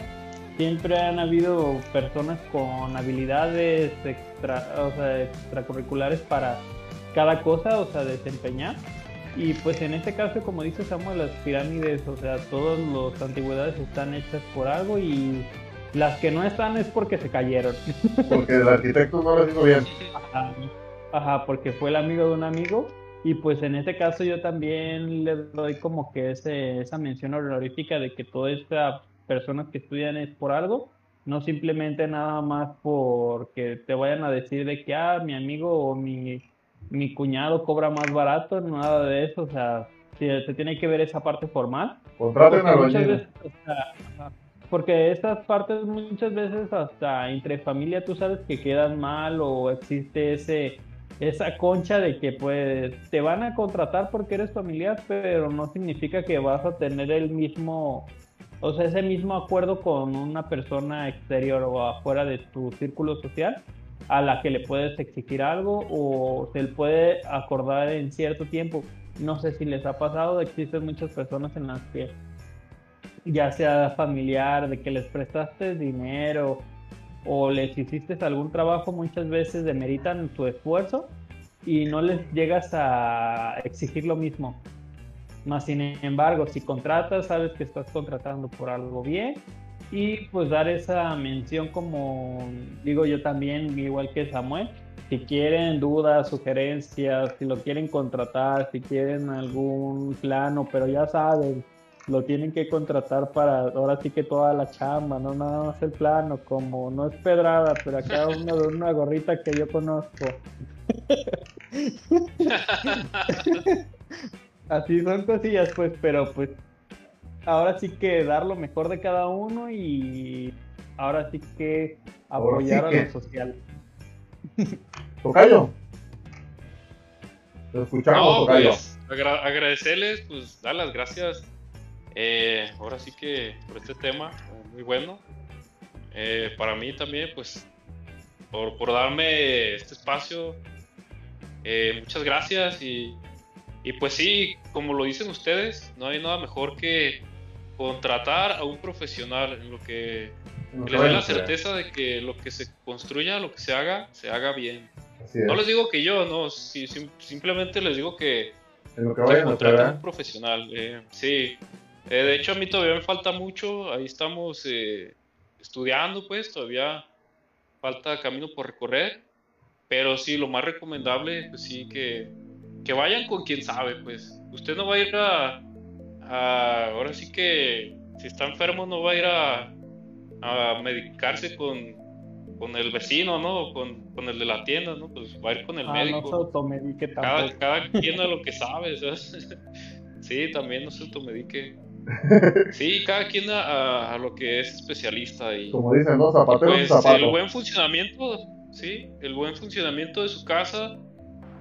siempre han habido personas con habilidades extra, o sea, extracurriculares para cada cosa, o sea, desempeñar. Y pues en este caso, como dice Samuel, las pirámides, o sea, todas las antigüedades están hechas por algo y las que no están es porque se cayeron. Porque el arquitecto no lo hizo bien. Ajá, porque fue el amigo de un amigo. Y pues en este caso yo también le doy como que ese, esa mención honorífica de que todas estas personas que estudian es por algo, no simplemente nada más porque te vayan a decir de que, ah, mi amigo o mi, mi cuñado cobra más barato, nada de eso, o sea, se, tiene que ver esa parte formal. Contraten a porque estas partes muchas veces hasta entre familia tú sabes que quedan mal o existe ese esa concha de que pues te van a contratar porque eres familiar, pero no significa que vas a tener el mismo, o sea, ese mismo acuerdo con una persona exterior o afuera de tu círculo social a la que le puedes exigir algo o se le puede acordar en cierto tiempo. No sé si les ha pasado, existen muchas personas en las que ya sea familiar, de que les prestaste dinero o les hiciste algún trabajo, muchas veces demeritan tu esfuerzo y no les llegas a exigir lo mismo. Más sin embargo, si contratas, sabes que estás contratando por algo bien y pues dar esa mención como digo yo también, igual que Samuel, si quieren dudas, sugerencias, si lo quieren contratar, si quieren algún plano, pero ya saben, lo tienen que contratar para ahora sí que toda la chamba, no nada más el plano, como no es pedrada, pero acá uno de una gorrita que yo conozco. Así son cosillas, pues, pero pues ahora sí que dar lo mejor de cada uno y ahora sí que apoyar a lo social. Tocayo. Te escuchamos, pues, agradecerles, pues dar las gracias eh, ahora sí que por este tema, muy bueno. Eh, para mí también, pues, por, por darme este espacio, eh, muchas gracias y, y, pues sí, como lo dicen ustedes, no hay nada mejor que contratar a un profesional en lo que, les dé la certeza de que lo que se construya, lo que se haga, se haga bien. No les digo que yo, no, simplemente les digo que, en lo que vayan a un profesional. sí, eh, de hecho, a mí todavía me falta mucho, ahí estamos eh, estudiando, pues todavía falta camino por recorrer, pero sí, lo más recomendable, pues sí, que, que vayan con quien sabe, pues usted no va a ir a, ahora sí que si está enfermo no va a ir a, a medicarse con, con el vecino, ¿no? Con, con, el de la tienda, ¿no? Pues va a ir con el ah, médico. No se automedique cada, cada, quien a lo que sabe, ¿sabes? sí, también no se automedique. Sí, cada quien a, lo que es especialista. Y, Como dicen, ¿no? Zapatero pues, El buen funcionamiento, sí, el buen funcionamiento de su casa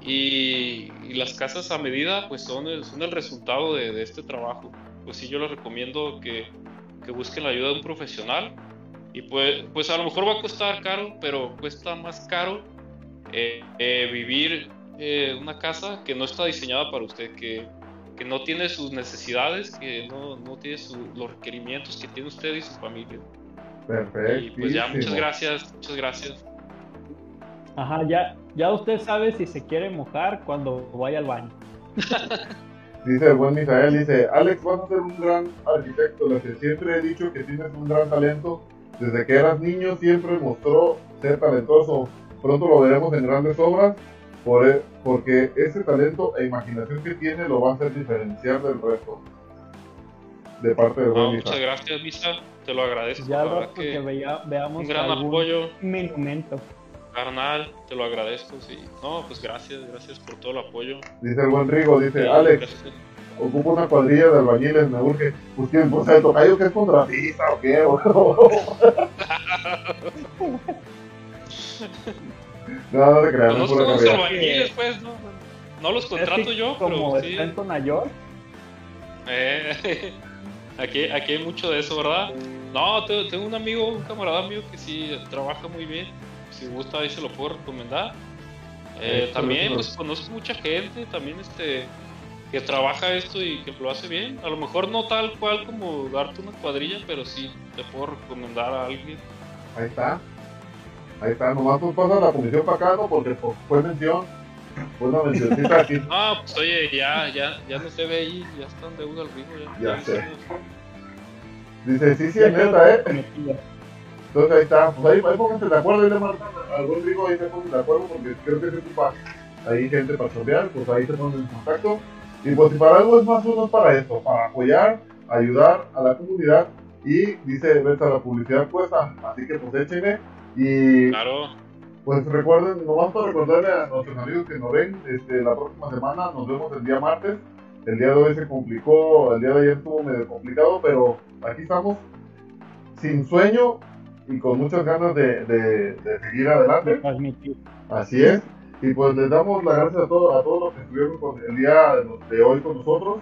y, las casas a medida, pues son el, son el resultado de, este trabajo. Pues sí, yo les recomiendo que, que busquen la ayuda de un profesional. Y pues, pues a lo mejor va a costar caro, pero cuesta más caro eh, eh, vivir eh, una casa que no está diseñada para usted, que que no tiene sus necesidades, que no, no tiene los requerimientos que tiene usted y su familia. Perfecto. Y pues ya, muchas gracias, muchas gracias. Ajá, ya, ya usted sabe si se quiere mojar cuando vaya al baño. dice el buen Misael, dice, Alex, vas a ser un gran arquitecto, lo que siempre he dicho que tienes un gran talento, desde que eras niño siempre mostró ser talentoso, pronto lo veremos en grandes obras, e, porque ese talento e imaginación que tiene lo va a hacer diferenciar del resto. De parte de no, Muchas gracias, Misa. Te lo agradezco. Ya que, veamos un gran apoyo. Monumento. Carnal, te lo agradezco, sí. No, pues gracias, gracias por todo el apoyo. Dice el buen Rigo, dice Alex. Ocupo una cuadrilla de albañiles, me urge. Pues quién, pues el tocayo que es contratista o qué, No, no te creas. Conozco no albañiles, pues, no, no los contrato yo, como pero sí. en Nueva Eh, aquí, aquí hay mucho de eso, ¿verdad? No, tengo un amigo, un camarada mío que sí trabaja muy bien. Si gusta, ahí se lo puedo recomendar. Eh, también pues, conozco mucha gente, también este que trabaja esto y que lo hace bien. A lo mejor no tal cual como darte una cuadrilla, pero sí te puedo recomendar a alguien. Ahí está. Ahí está, nomás tú pasas la comisión para acá, ¿no? Porque pues, fue mención. Fue una mencioncita aquí. Ah, pues oye, ya, ya, ya no se ve ahí, ya están de uno al ritmo. Ya, ya sé. Dice, sí, sí, es neta, ¿eh? Entonces ahí está, pues ahí, ahí pónganse de acuerdo, ahí le marcan algún rico, ahí se ponen de acuerdo, porque creo que se ocupa ahí gente para sortear, pues ahí se ponen en contacto. Y pues si para algo es más uno para esto, para apoyar, ayudar a la comunidad y dice Berta, la publicidad cuesta, así que pues échenme y claro. pues recuerden, nomás para recordarle a nuestros amigos que nos ven, este, la próxima semana nos vemos el día martes, el día de hoy se complicó, el día de ayer estuvo medio complicado, pero aquí estamos sin sueño y con muchas ganas de, de, seguir adelante. Así es. Y pues les damos las gracias a todos, a todos los que estuvieron con el día de hoy con nosotros.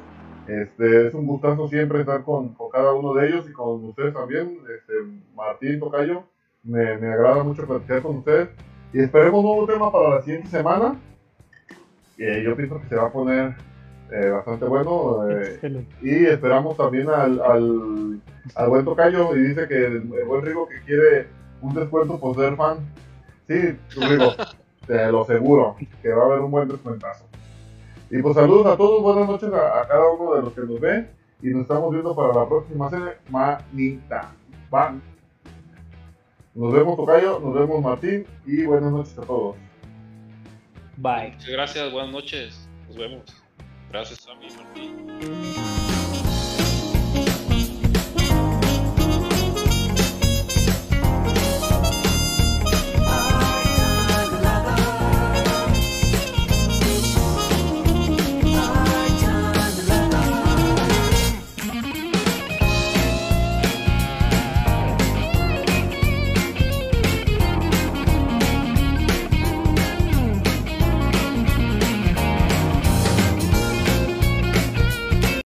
Este, es un gustazo siempre estar con, con, cada uno de ellos y con ustedes también. Este, Martín Tocayo, me, me agrada mucho platicar con ustedes. Y esperemos un nuevo tema para la siguiente semana. Eh, yo pienso que se va a poner eh, bastante bueno. Eh, y esperamos también al, al, al, buen Tocayo. Y dice que el, buen Rigo que quiere un descuento por ser fan. Sí, Rigo, te lo aseguro, que va a haber un buen descuentazo. Y pues saludos a todos, buenas noches a, cada uno de los que nos ven. Y nos estamos viendo para la próxima semanita. Va. Nos vemos, Tocayo, nos vemos, Martín. Y buenas noches a todos. Bye. Muchas gracias, buenas noches. Nos vemos. Gracias a mí, Martín.